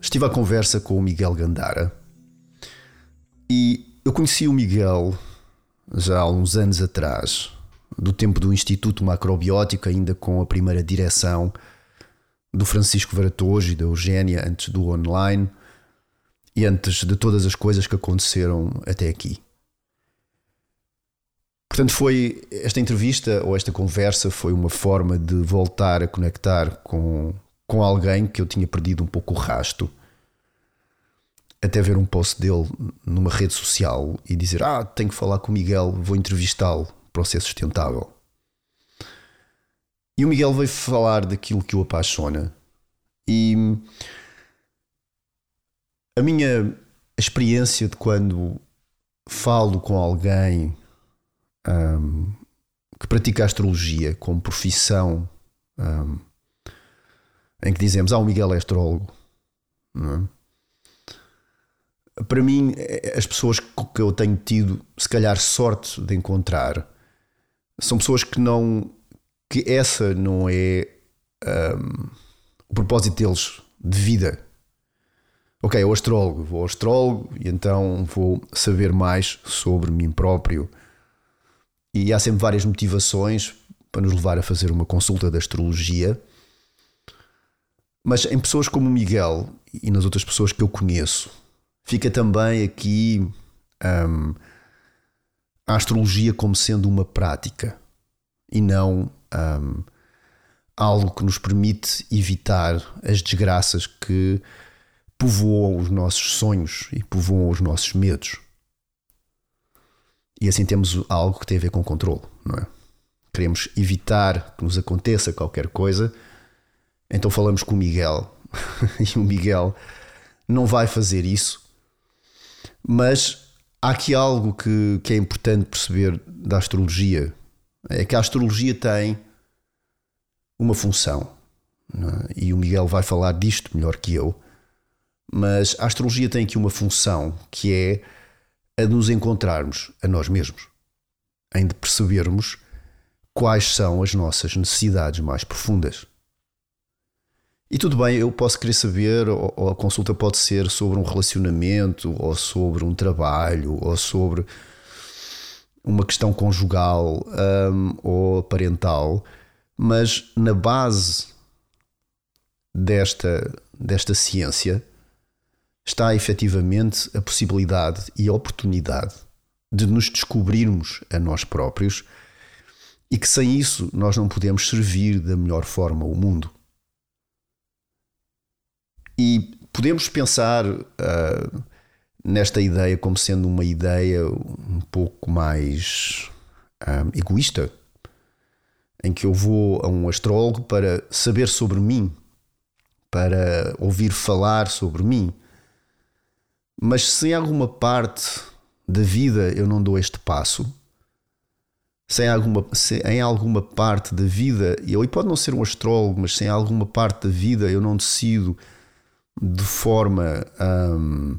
estive à conversa com o Miguel Gandara e eu conheci o Miguel já há uns anos atrás, do tempo do Instituto Macrobiótico, ainda com a primeira direção do Francisco Varatojo e da Eugénia, antes do online e antes de todas as coisas que aconteceram até aqui. Portanto, foi esta entrevista ou esta conversa foi uma forma de voltar a conectar com, com alguém que eu tinha perdido um pouco o rasto. Até ver um post dele numa rede social e dizer: Ah, tenho que falar com o Miguel, vou entrevistá-lo para o ser sustentável. E o Miguel veio falar daquilo que o apaixona. E a minha experiência de quando falo com alguém um, que pratica astrologia como profissão, um, em que dizemos, ah, o Miguel é astrólogo. É? Para mim, as pessoas que eu tenho tido, se calhar, sorte de encontrar, são pessoas que não. que essa não é um, o propósito deles de vida. Ok, eu astrólogo, vou astrólogo e então vou saber mais sobre mim próprio e há sempre várias motivações para nos levar a fazer uma consulta de astrologia. Mas em pessoas como o Miguel e nas outras pessoas que eu conheço, fica também aqui um, a astrologia como sendo uma prática e não um, algo que nos permite evitar as desgraças que povoam os nossos sonhos e povoam os nossos medos. E assim temos algo que tem a ver com controle, não é? Queremos evitar que nos aconteça qualquer coisa, então falamos com o Miguel. e o Miguel não vai fazer isso, mas há aqui algo que, que é importante perceber da astrologia: é que a astrologia tem uma função. É? E o Miguel vai falar disto melhor que eu, mas a astrologia tem aqui uma função que é a de nos encontrarmos a nós mesmos, em de percebermos quais são as nossas necessidades mais profundas. E tudo bem, eu posso querer saber, ou a consulta pode ser sobre um relacionamento, ou sobre um trabalho, ou sobre uma questão conjugal um, ou parental, mas na base desta, desta ciência está efetivamente a possibilidade e a oportunidade de nos descobrirmos a nós próprios e que sem isso nós não podemos servir da melhor forma o mundo. E podemos pensar uh, nesta ideia como sendo uma ideia um pouco mais uh, egoísta, em que eu vou a um astrólogo para saber sobre mim, para ouvir falar sobre mim. Mas se em alguma parte da vida eu não dou este passo, se em alguma, se em alguma parte da vida, eu, e pode não ser um astrólogo, mas se em alguma parte da vida eu não decido de forma hum,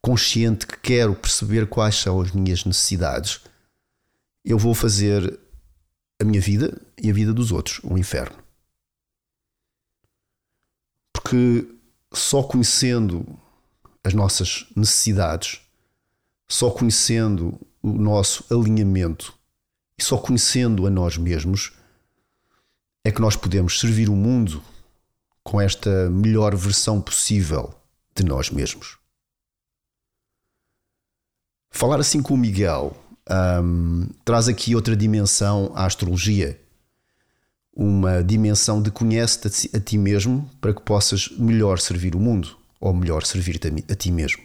consciente que quero perceber quais são as minhas necessidades, eu vou fazer a minha vida e a vida dos outros um inferno. Porque só conhecendo as nossas necessidades, só conhecendo o nosso alinhamento e só conhecendo a nós mesmos, é que nós podemos servir o mundo com esta melhor versão possível de nós mesmos. Falar assim com o Miguel um, traz aqui outra dimensão à astrologia. Uma dimensão de conhece-te a ti mesmo para que possas melhor servir o mundo ou melhor, servir-te a, ti mesmo.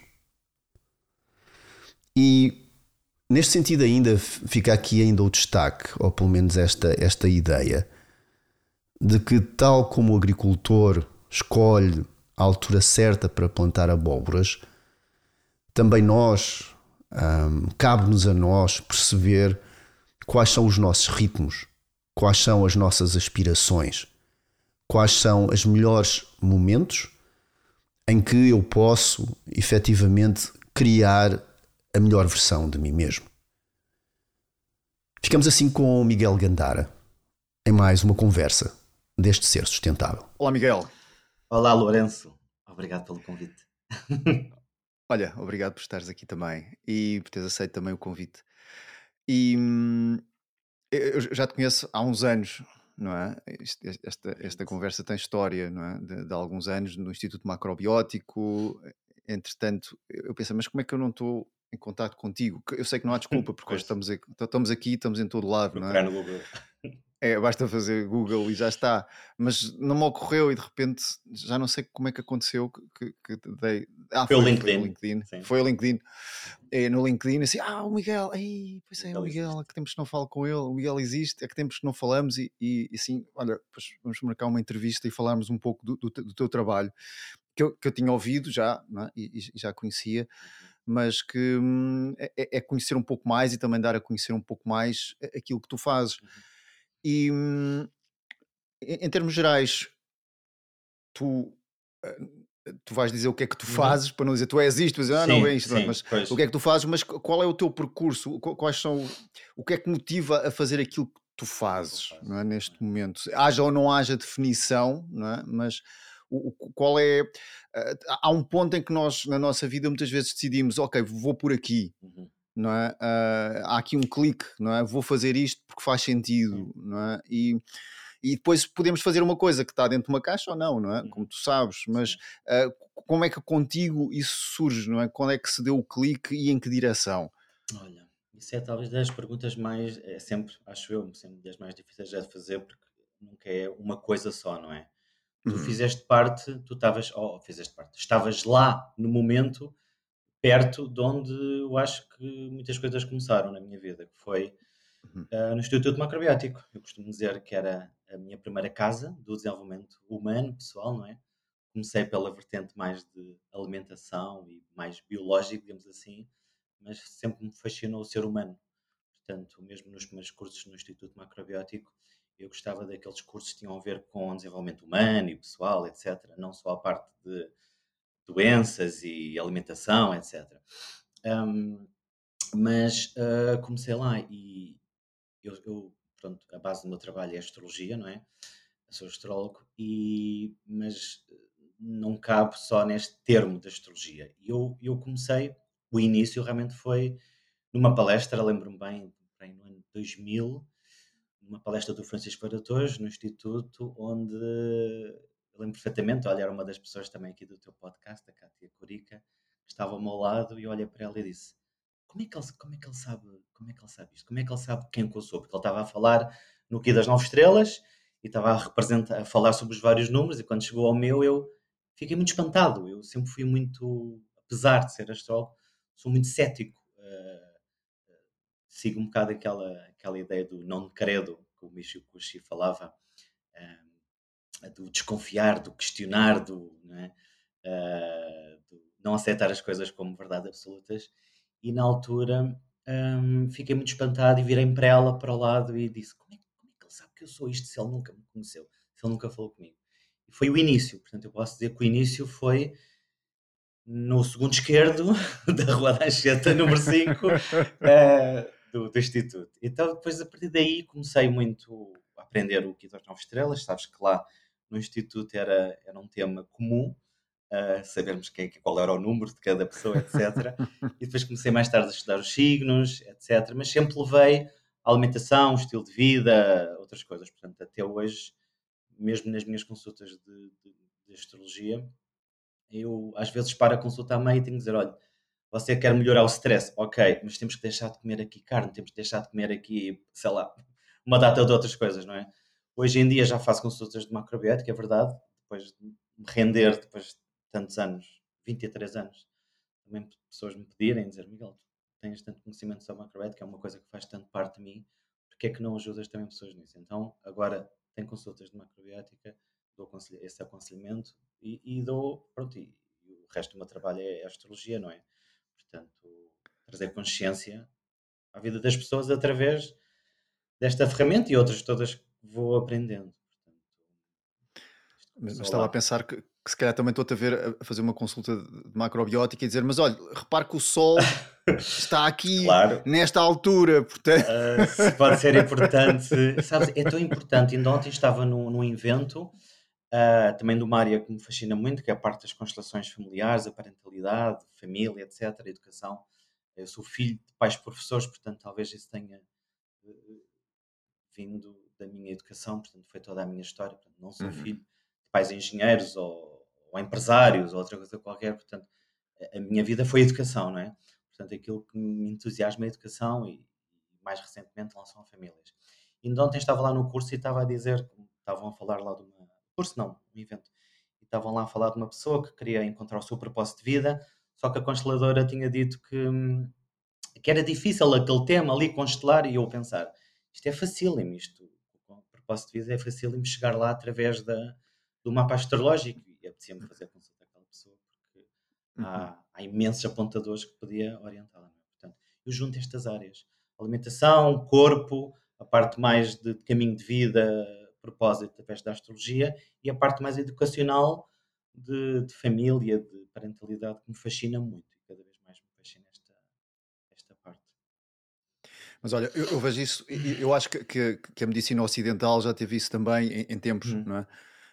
E neste sentido ainda fica aqui ainda o destaque, ou pelo menos esta, esta ideia, de que tal como o agricultor escolhe a altura certa para plantar abóboras, também nós, um, cabe-nos a nós perceber quais são os nossos ritmos, quais são as nossas aspirações, quais são os melhores momentos em que eu posso efetivamente criar a melhor versão de mim mesmo. Ficamos assim com o Miguel Gandara em mais uma conversa deste ser sustentável. Olá, Miguel. Olá, Lourenço. Obrigado pelo convite. Olha, obrigado por estares aqui também e por teres aceito também o convite. E hum, eu já te conheço há uns anos, não é? Esta, esta conversa tem história, não é? De, de alguns anos no Instituto Macrobiótico. Entretanto, eu pensei, mas como é que eu não estou em contato contigo? Eu sei que não há desculpa, porque hoje estamos aqui, estamos aqui, estamos em todo lado, não é? É, basta fazer Google e já está. Mas não me ocorreu e de repente já não sei como é que aconteceu que, que, que dei. Ah, foi, foi, o LinkedIn. Foi o LinkedIn. Foi o LinkedIn. É, no LinkedIn, assim, ah, o Miguel, ai, pois é, o Miguel, há que tempos que não falo com ele, o Miguel existe, há que tempos que não falamos e, e, e assim, olha, vamos marcar uma entrevista e falarmos um pouco do, do, do teu trabalho, que eu, que eu tinha ouvido já é? e, e, já conhecia, uhum. mas que hum, é, é, conhecer um pouco mais e também dar a conhecer um pouco mais aquilo que tu fazes. Uhum e hum, em termos gerais, tu, eh, tu vais dizer o que é que tu uhum. fazes, para não dizer tu és isto, dizer, ah, não é isto, sim, mas pois. o que é que tu fazes, mas qual é o teu percurso? Quais são, o que é que motiva a fazer aquilo que tu fazes é, neste momento? Haja ou não haja definição, não é? mas o, qual é. Uh, há um ponto em que nós, na nossa vida, muitas vezes decidimos, ok, vou por aqui. Uhum não é? Uh, há aqui um clique, não é? Vou fazer isto porque faz sentido, não é? E, e depois podemos fazer uma coisa que está dentro de uma caixa ou não, não é? Como tu sabes, mas uh, como é que contigo isso surge, não é? Quando é que se deu o clique e em que direção? Olha, isso é talvez das perguntas mais, é sempre, acho eu, sempre das mais difíceis de fazer porque nunca é uma coisa só, não é? Tu uhum. fizeste parte, tu estavas, oh, fizeste parte, estavas lá no momento perto de onde eu acho que muitas coisas começaram na minha vida, que foi uhum. uh, no Instituto Macrobiótico. Eu costumo dizer que era a minha primeira casa do desenvolvimento humano, pessoal, não é? Comecei pela vertente mais de alimentação e mais biológico, digamos assim, mas sempre me fascinou o ser humano. Portanto, mesmo nos primeiros cursos no Instituto Macrobiótico, eu gostava daqueles cursos que tinham a ver com desenvolvimento humano e pessoal, etc. Não só a parte de doenças e alimentação, etc. Um, mas uh, comecei lá e eu, eu, pronto, a base do meu trabalho é astrologia, não é? Eu sou astrólogo, e, mas não cabe só neste termo de astrologia. Eu, eu comecei, o início realmente foi numa palestra, lembro-me bem, bem, no ano 2000, numa palestra do Francisco Varatores, no Instituto, onde eu lembro perfeitamente, olha, era uma das pessoas também aqui do teu podcast, a Cátia Corica, que estava ao meu lado e olha para ela e disse: como é, que ele, como é que ele sabe como é que ele sabe isto? Como é que ele sabe quem eu sou? Porque ele estava a falar no Guia das Nove Estrelas e estava a, representar, a falar sobre os vários números e quando chegou ao meu eu fiquei muito espantado. Eu sempre fui muito, apesar de ser astrólogo, sou muito cético. Uh, sigo um bocado aquela, aquela ideia do não credo que o Michio Kushi falava. Uh, do desconfiar, do questionar, do não, é? uh, do não, aceitar as coisas como verdade absolutas. E na altura um, fiquei muito espantado e virei para ela para o lado e disse: como é, como é, que ele sabe que eu sou isto se ele nunca me conheceu, se ele nunca falou comigo? E foi o início, portanto, eu posso dizer que o início foi no segundo esquerdo da Rua da Anchieta, número 5, uh, eh, do, do, Instituto. Então, depois, a partir daí, comecei muito a aprender o que das Nove Estrelas. Sabes que lá no Instituto era, era um tema comum, uh, sabermos quem, qual era o número de cada pessoa, etc. e depois comecei mais tarde a estudar os signos, etc. Mas sempre levei alimentação, estilo de vida, outras coisas. Portanto, até hoje, mesmo nas minhas consultas de, de, de astrologia, eu às vezes paro a consulta à meio e tenho que dizer: olha, você quer melhorar o stress, ok, mas temos que deixar de comer aqui carne, temos que deixar de comer aqui, sei lá, uma data de outras coisas, não é? Hoje em dia já faço consultas de macrobiótica, é verdade, depois de me render, depois de tantos anos, 23 anos, também pessoas me pedirem, dizer, Miguel, tens tanto conhecimento sobre macrobiótica, é uma coisa que faz tanto parte de mim, porque é que não ajudas também pessoas nisso? Então, agora tenho consultas de macrobiótica, dou esse aconselhamento e, e dou, pronto, e, o resto do meu trabalho é, é astrologia, não é? Portanto, trazer consciência à vida das pessoas através desta ferramenta e outras todas vou aprendendo. Mas, mas estava a pensar que, que, se calhar também estou a ver a fazer uma consulta de macrobiótica e dizer, mas olha, repare que o sol está aqui claro. nesta altura, portanto. Uh, pode ser importante. Sabes, é tão importante. Ainda ontem estava num, num evento uh, também de uma área que me fascina muito, que é a parte das constelações familiares, a parentalidade, família, etc., a educação. Eu sou filho de pais professores, portanto, talvez isso tenha uh, vindo da minha educação, portanto, foi toda a minha história. Portanto, não sou uhum. filho pais engenheiros ou, ou, empresários ou outra coisa qualquer, portanto, a minha vida foi educação, não é? Portanto, aquilo que me entusiasma é a educação e, mais recentemente, relação a famílias. E ontem estava lá no curso e estava a dizer, estavam a falar lá de uma, curso não, um evento, e estavam lá a falar de uma pessoa que queria encontrar o seu propósito de vida, só que a consteladora tinha dito que, que era difícil aquele tema ali constelar e eu pensar, isto é facílimo, isto, propósito de vida é facílimo chegar lá através da, do mapa astrológico e apetecia-me fazer consulta àquela pessoa porque uhum. há, há, imensos apontadores que podia orientá-la. É? Portanto, eu junto estas áreas: alimentação, corpo, a parte mais de, de caminho de vida, propósito através da astrologia e a parte mais educacional de, de, família, de parentalidade, que me fascina muito e cada vez mais me fascina esta, esta parte. Mas olha, eu, eu vejo isso, eu acho que, que, que, a medicina ocidental já teve isso também em, em tempos, uhum. não é?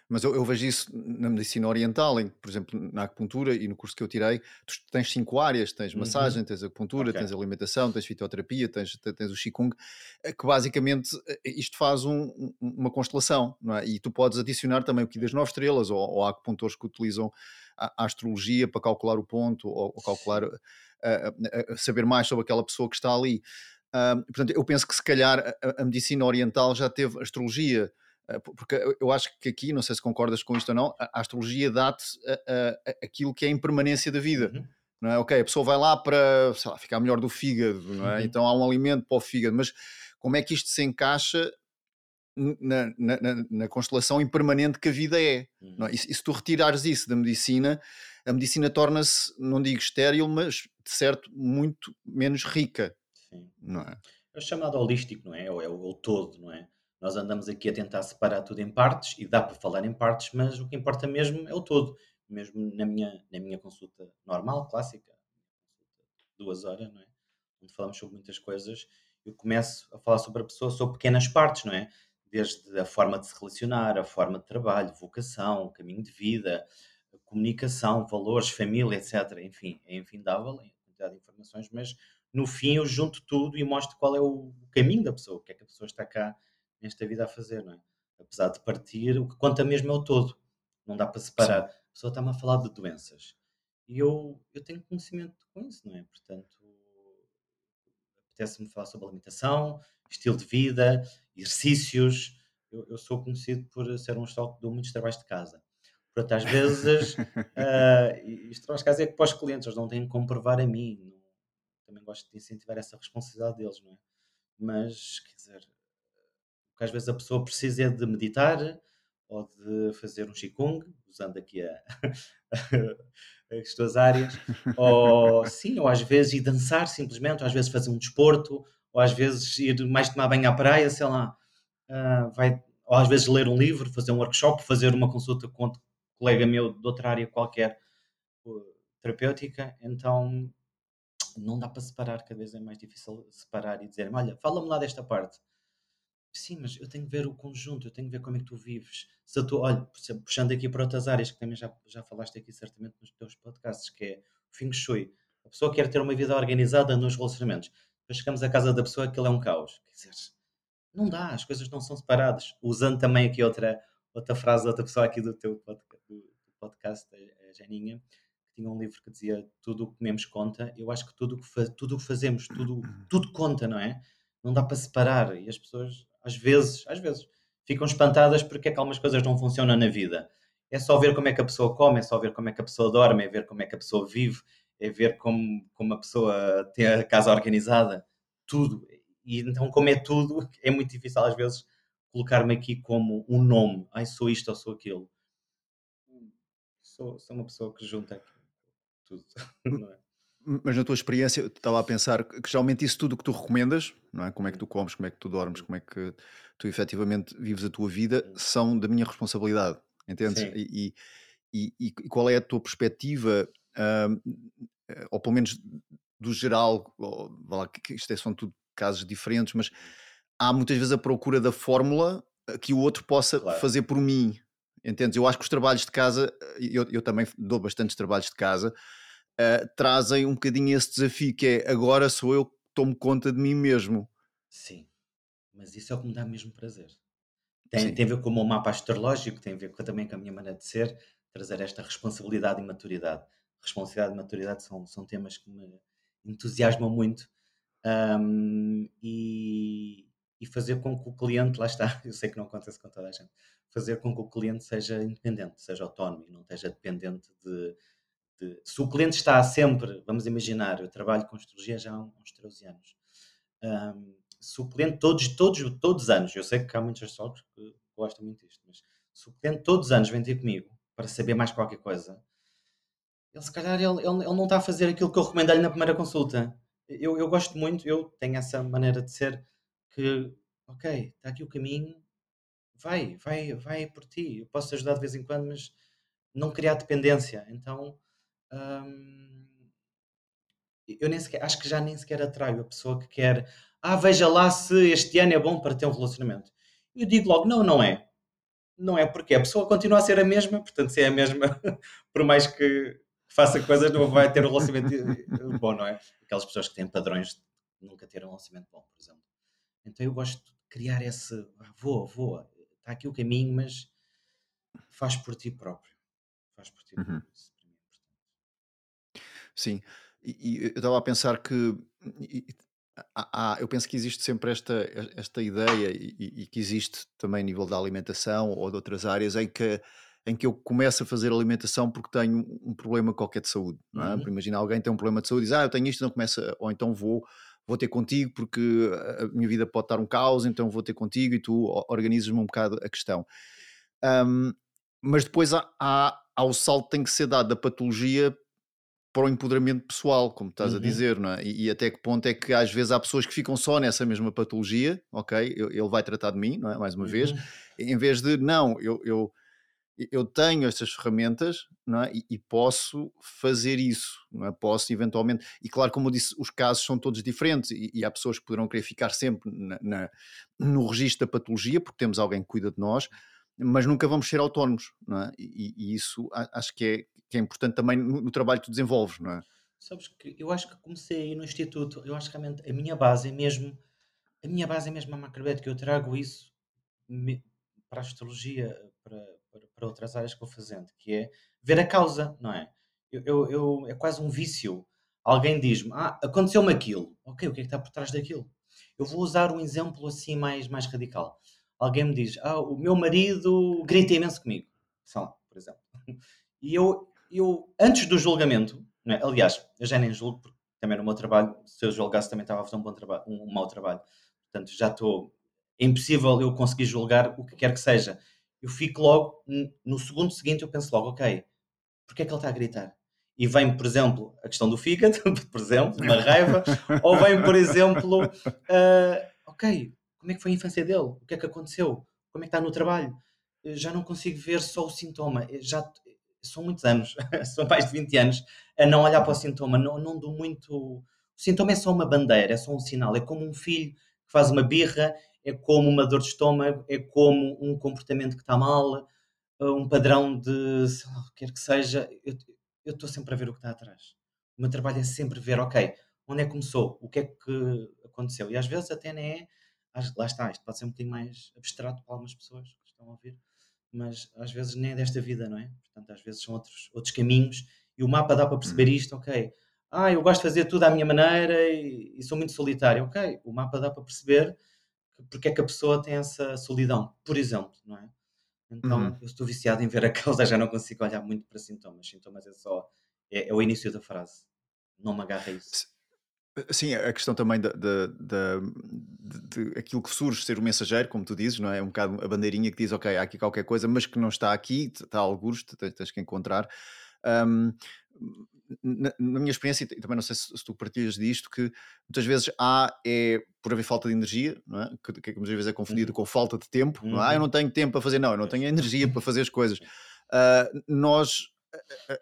Mas eu, eu, vejo isso na medicina oriental, em, por exemplo, na acupuntura e no curso que eu tirei, tu tens cinco áreas: tens uhum. massagem, tens acupuntura, okay. tens alimentação, tens fitoterapia, tens, tens o Qigong, eh, que basicamente eh, isto faz um, uma constelação, não é? E tu podes adicionar também o que das nove estrelas, ou, ou há acupuntores que utilizam a, astrologia para calcular o ponto, ou, calcular, uh, uh, saber mais sobre aquela pessoa que está ali. Uh, portanto, eu penso que se calhar a, a medicina oriental já teve astrologia eh, porque eu acho que aqui, não sei se concordas com isto ou não, a astrologia dá-te aquilo que é a impermanência da vida. Uhum. Não é? Ok, a pessoa vai lá para lá, ficar melhor do fígado, não é? Uhum. Então há um alimento para o fígado, mas como é que isto se encaixa na, na, na, na constelação impermanente que a vida é? Uhum. é? E, e, se tu retirares isso da medicina, a medicina torna-se, não digo estéril, mas de certo muito menos rica. Sim. Não é? É o chamado holístico, não é? Ou é o, o todo, não é? Nós andamos aqui a tentar separar tudo em partes e dá para falar em partes, mas o que importa mesmo é o todo. Mesmo na minha, na minha consulta normal, clássica, duas horas, não é? Onde falamos sobre muitas coisas, eu começo a falar sobre a pessoa, sobre pequenas partes, não é? Desde a forma de se relacionar, a forma de trabalho, vocação, caminho de vida, comunicação, valores, família, etc. Enfim, é infindável a quantidade de informações, mas no fim eu junto tudo e mostro qual é o caminho da pessoa, o que é que a pessoa está cá nesta vida a fazer, não é? Apesar de partir, o que conta mesmo é o todo. Não dá para separar. Sim. A pessoa está-me a falar de doenças. E eu, eu tenho conhecimento com isso, não é? Portanto, apetece-me falar sobre alimentação, estilo de vida, exercícios. Eu, eu sou conhecido por ser um pessoal que dou muitos trabalhos de casa. Portanto, às vezes, uh, isto trabalhos de casa é que para os clientes, eles não têm que comprovar a mim. Também gosto de incentivar essa responsabilidade deles, não é? Mas, quer dizer, porque às vezes a pessoa precisa é de meditar ou de fazer um Qigong, usando aqui a, as tuas áreas, ou sim, ou às vezes ir dançar simplesmente, ou às vezes fazer um desporto, ou às vezes ir mais tomar banho à praia, sei lá, uh, vai, ou às vezes ler um livro, fazer um workshop, fazer uma consulta com um colega meu de outra área qualquer terapêutica, então não dá para separar, cada vez é mais difícil separar e dizer, olha, fala-me lá desta parte Sim, mas eu tenho que ver o conjunto, eu tenho que ver como é que tu vives. Se estou, olha, puxando aqui para outras áreas que também já, já falaste aqui certamente nos teus podcasts, que é o Feng Shui. A pessoa quer ter uma vida organizada nos relacionamentos. Depois chegamos à casa da pessoa aquilo é um caos. Quer dizer, não dá, as coisas não são separadas. Usando também aqui outra, outra frase de outra pessoa aqui do teu podcast, do, podcast a Janinha, tinha um livro que dizia tudo o que comemos conta. Eu acho que tudo o que, tudo o que fazemos, tudo, tudo conta, não é? Não dá para separar. E as pessoas às vezes, às vezes, ficam espantadas porque é que algumas coisas não funcionam na vida. É só ver como é que a pessoa come, é só ver como é que a pessoa dorme, é ver como é que a pessoa vive, é ver como, como a pessoa tem a casa organizada, tudo. E então, como é tudo, é muito difícil às vezes colocar-me aqui como um nome. Ai, sou isto ou sou aquilo. Sou, sou uma pessoa que junta tudo, não é? Mas na tua experiência, eu estava a pensar que geralmente isso tudo que tu recomendas, não é? Como é que tu comes, como é que tu dormes, como é que tu efetivamente vives a tua vida, são da minha responsabilidade, entendes? E, e, e, qual é a tua perspectiva, uh, ou pelo menos do geral, ou, lá, que isto é, são tudo casos diferentes, mas há muitas vezes a procura da fórmula que o outro possa claro. fazer por mim, entendes? Eu acho que os trabalhos de casa, eu, eu também dou bastantes trabalhos de casa, uh, trazem um bocadinho esse desafio que é agora sou eu que tomo conta de mim mesmo. Sim, mas isso é o que me dá mesmo prazer. Tem, tem a ver com o meu mapa astrológico, tem a ver com, também com a minha maneira de ser, trazer esta responsabilidade e maturidade. Responsabilidade e maturidade são, são temas que me entusiasmam muito. Um, e, e fazer com que o cliente, lá está, eu sei que não acontece com toda a gente, fazer com que o cliente seja independente, seja autónomo não esteja dependente de, de, se o cliente está sempre, vamos imaginar, eu trabalho com astrologia já há uns 13 anos, um, se o cliente todos, todos, todos os anos, eu sei que há muitos astrólogos que gostam muito disto, mas se o cliente todos os anos vem ter comigo para saber mais qualquer coisa, ele se calhar ele, ele, ele não está a fazer aquilo que eu recomendei-lhe na primeira consulta. Eu, eu gosto muito, eu tenho essa maneira de ser que, ok, está aqui o caminho, vai, vai, vai por ti. Eu posso te ajudar de vez em quando, mas não criar dependência. Então, hum, eu nem sequer, acho que já nem sequer atraio a pessoa que quer, ah, veja lá se este ano é bom para ter um relacionamento. Eu digo logo, não, não é. Não é porque a pessoa continua a ser a mesma, portanto, se é a mesma, por mais que faça coisas, não vai ter um relacionamento bom, não é? Aquelas pessoas que têm padrões nunca ter um relacionamento bom, por exemplo. Então eu gosto de criar esse, ah, voa, voa, está aqui o caminho, mas faz por ti próprio. Faz por ti uhum. próprio. É. Sim, e, e eu estava a pensar que e, há, eu penso que existe sempre esta, esta ideia e, e, que existe também a nível da alimentação ou de outras áreas em que, em que eu começo a fazer alimentação porque tenho um problema qualquer de saúde. Não é? Uhum. Imagina alguém tem um problema de saúde e diz, ah, eu tenho isto, não começa, ou então vou vou ter contigo porque a minha vida pode estar um caos, então vou ter contigo e tu organizas-me um bocado a questão. Um, mas depois há, há, há, o salto que tem que ser dado da patologia para o empoderamento pessoal, como estás uhum. a dizer, não é? E, e, até que ponto é que às vezes há pessoas que ficam só nessa mesma patologia, ok? Ele vai tratar de mim, não é? Mais uma uhum. vez, em vez de, não, eu, eu eu tenho estas ferramentas não é? e, e, posso fazer isso, não é? posso eventualmente, e claro, como eu disse, os casos são todos diferentes e, e há pessoas que poderão querer ficar sempre na, na, no registro da patologia, porque temos alguém que cuida de nós, mas nunca vamos ser autónomos, não é? e, e isso acho que é, que é importante também no, no, trabalho que tu desenvolves, não é? Sabes que eu acho que comecei aí no Instituto, eu acho que realmente a minha base é mesmo, a minha base é mesmo a macrobiótica, eu trago isso para a astrologia, para para, outras áreas que vou fazendo, que é ver a causa, não é? Eu, eu, eu é quase um vício. Alguém diz-me, ah, aconteceu-me aquilo. Ok, o que é que está por trás daquilo? Eu vou usar um exemplo assim mais, mais radical. Alguém me diz, ah, o meu marido grita imenso comigo. Sei lá, por exemplo. E eu, eu antes do julgamento, é? aliás, eu já nem julgo, porque também no meu trabalho, se eu julgasse também estava a fazer um bom trabalho, um, um mau trabalho. Portanto, já estou. É impossível eu conseguir julgar o que quer que seja eu fico logo, no segundo seguinte, eu penso logo, ok, porque é que ele está a gritar? E vem, por exemplo, a questão do fígado, por exemplo, uma raiva, ou vem, por exemplo, uh, ok, como é que foi a infância dele? O que é que aconteceu? Como é que está no trabalho? Eu já não consigo ver só o sintoma. Eu já são muitos anos, são mais de 20 anos, a não olhar para o sintoma. Não, não dou muito. O sintoma é só uma bandeira, é só um sinal. É como um filho que faz uma birra é como uma dor de estômago, é como um comportamento que está mal, eh, um padrão de, sei lá, o que quer que seja. Eu estou sempre a ver o que está atrás. O meu trabalho é sempre ver, ok, onde é que começou, o que é que aconteceu. E às vezes até nem é, lá está, isto pode ser um bocadinho mais abstrato para algumas pessoas que estão a ouvir, mas às vezes nem é desta vida, não é? Portanto, às vezes são outros, outros caminhos e o mapa dá para perceber uhum. isto, ok. Ah, eu gosto de fazer tudo à minha maneira e, e sou muito solitário, ok. O mapa dá para perceber porque é que a pessoa tem essa solidão, por exemplo, não é? Então, uhum. eu estou viciado em ver a causa, já não consigo olhar muito para sintomas. Sintomas é só, é, é o início da frase. Não me agarra isso. Sim, a questão também de, de, de, aquilo que surge ser o mensageiro, como tu dizes, não é? É um bocado a bandeirinha que diz, ok, há aqui qualquer coisa, mas que não está aqui, está a algures, tens, tens que encontrar. Um, na, na, minha experiência, e também não sei se, se, tu partilhas disto, que muitas vezes há é por haver falta de energia, não é? que, que muitas vezes é confundido uhum. com falta de tempo. Uhum. Não é? Ah, eu não tenho tempo para fazer, não, eu não tenho energia para fazer as coisas. Uh, nós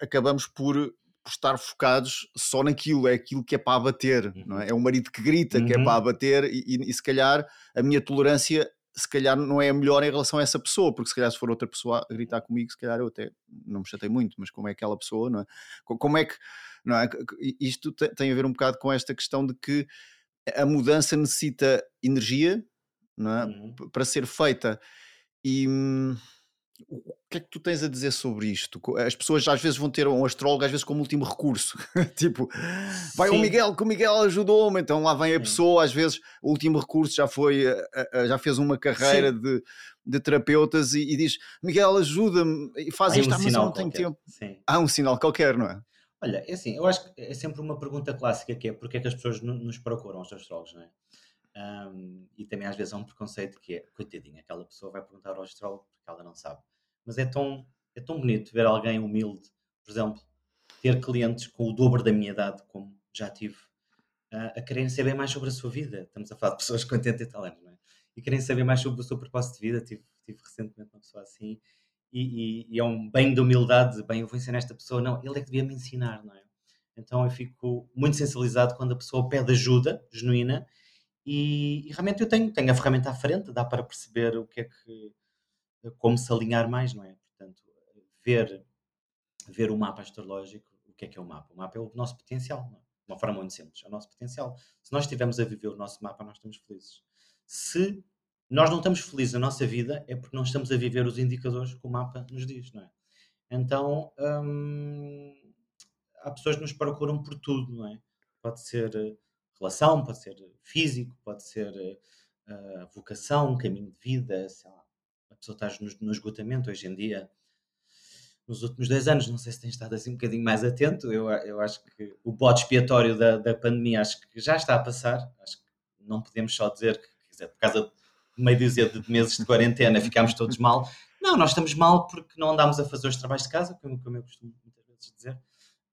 acabamos por, por, estar focados só naquilo, é aquilo que é para abater, não é? Uhum. é o marido que grita uhum. que é para uhum. abater, e, e, e se calhar a minha tolerância se calhar não é a melhor em relação a essa pessoa, porque se calhar se for outra pessoa a gritar comigo, se calhar eu até não me chatei muito, mas como é aquela pessoa, não é? Como é que, não é? Isto tem a ver um bocado com esta questão de que a mudança necessita energia, não é? Uhum. Para ser feita. E hum, o que é que tu tens a dizer sobre isto? As pessoas às vezes vão ter um astrólogo, às vezes, como último recurso. tipo, vai Sim. o Miguel, que o Miguel ajudou-me, então lá vem a pessoa, às vezes, o último recurso já foi, eh, eh, já fez uma carreira de, de terapeutas e, e diz: Miguel, ajuda-me, e faz isto, um ah, mas não tenho tempo. Sim. Há um sinal qualquer, não é? Olha, é assim, eu acho que é sempre uma pergunta clássica que é porque é que as pessoas nos procuram, os astrólogos, não é? Um, e também às vezes há um preconceito que é, coitadinha, aquela pessoa vai perguntar ao astrólogo porque ela não sabe mas é tão, é tão bonito ver alguém humilde, por exemplo, ter clientes com o dobro da minha idade, como já tive, a quererem saber mais sobre a sua vida. Estamos a falar de pessoas com 80 e tal anos, não é? E querem saber mais sobre o seu propósito de vida. Tive, tive recentemente uma pessoa assim, e, e, e, é um bem de humildade, bem, eu vou ensinar esta pessoa. Não, ele é que devia me ensinar, não é? Então eu fico muito sensibilizado quando a pessoa pede ajuda genuína e, e realmente eu tenho, tenho a ferramenta à frente, dá para perceber o que é que como se alinhar mais, não é? Portanto, ver, ver o mapa astrológico, o que é que é o mapa? O mapa é o nosso potencial, não é? de uma forma muito simples, é o nosso potencial. Se nós estivermos a viver o nosso mapa, nós estamos felizes. Se nós não estamos felizes na nossa vida, é porque não estamos a viver os indicadores que o mapa nos diz, não é? Então, hum, há pessoas que nos procuram por tudo, não é? Pode ser eh, pode ser físico, pode ser uh, vocação, caminho de vida, sei lá, pessoa está no, no esgotamento hoje em dia. Nos últimos dois anos, não sei se tem estado assim um bocadinho mais atento, eu, eu acho que o bote expiatório da, da pandemia acho que já está a passar. Acho que não podemos só dizer que, dizer, por causa de meio dúzia de meses de quarentena ficámos todos mal. Não, nós estamos mal porque não andamos a fazer os trabalhos de casa, como, como eu costumo muitas vezes dizer.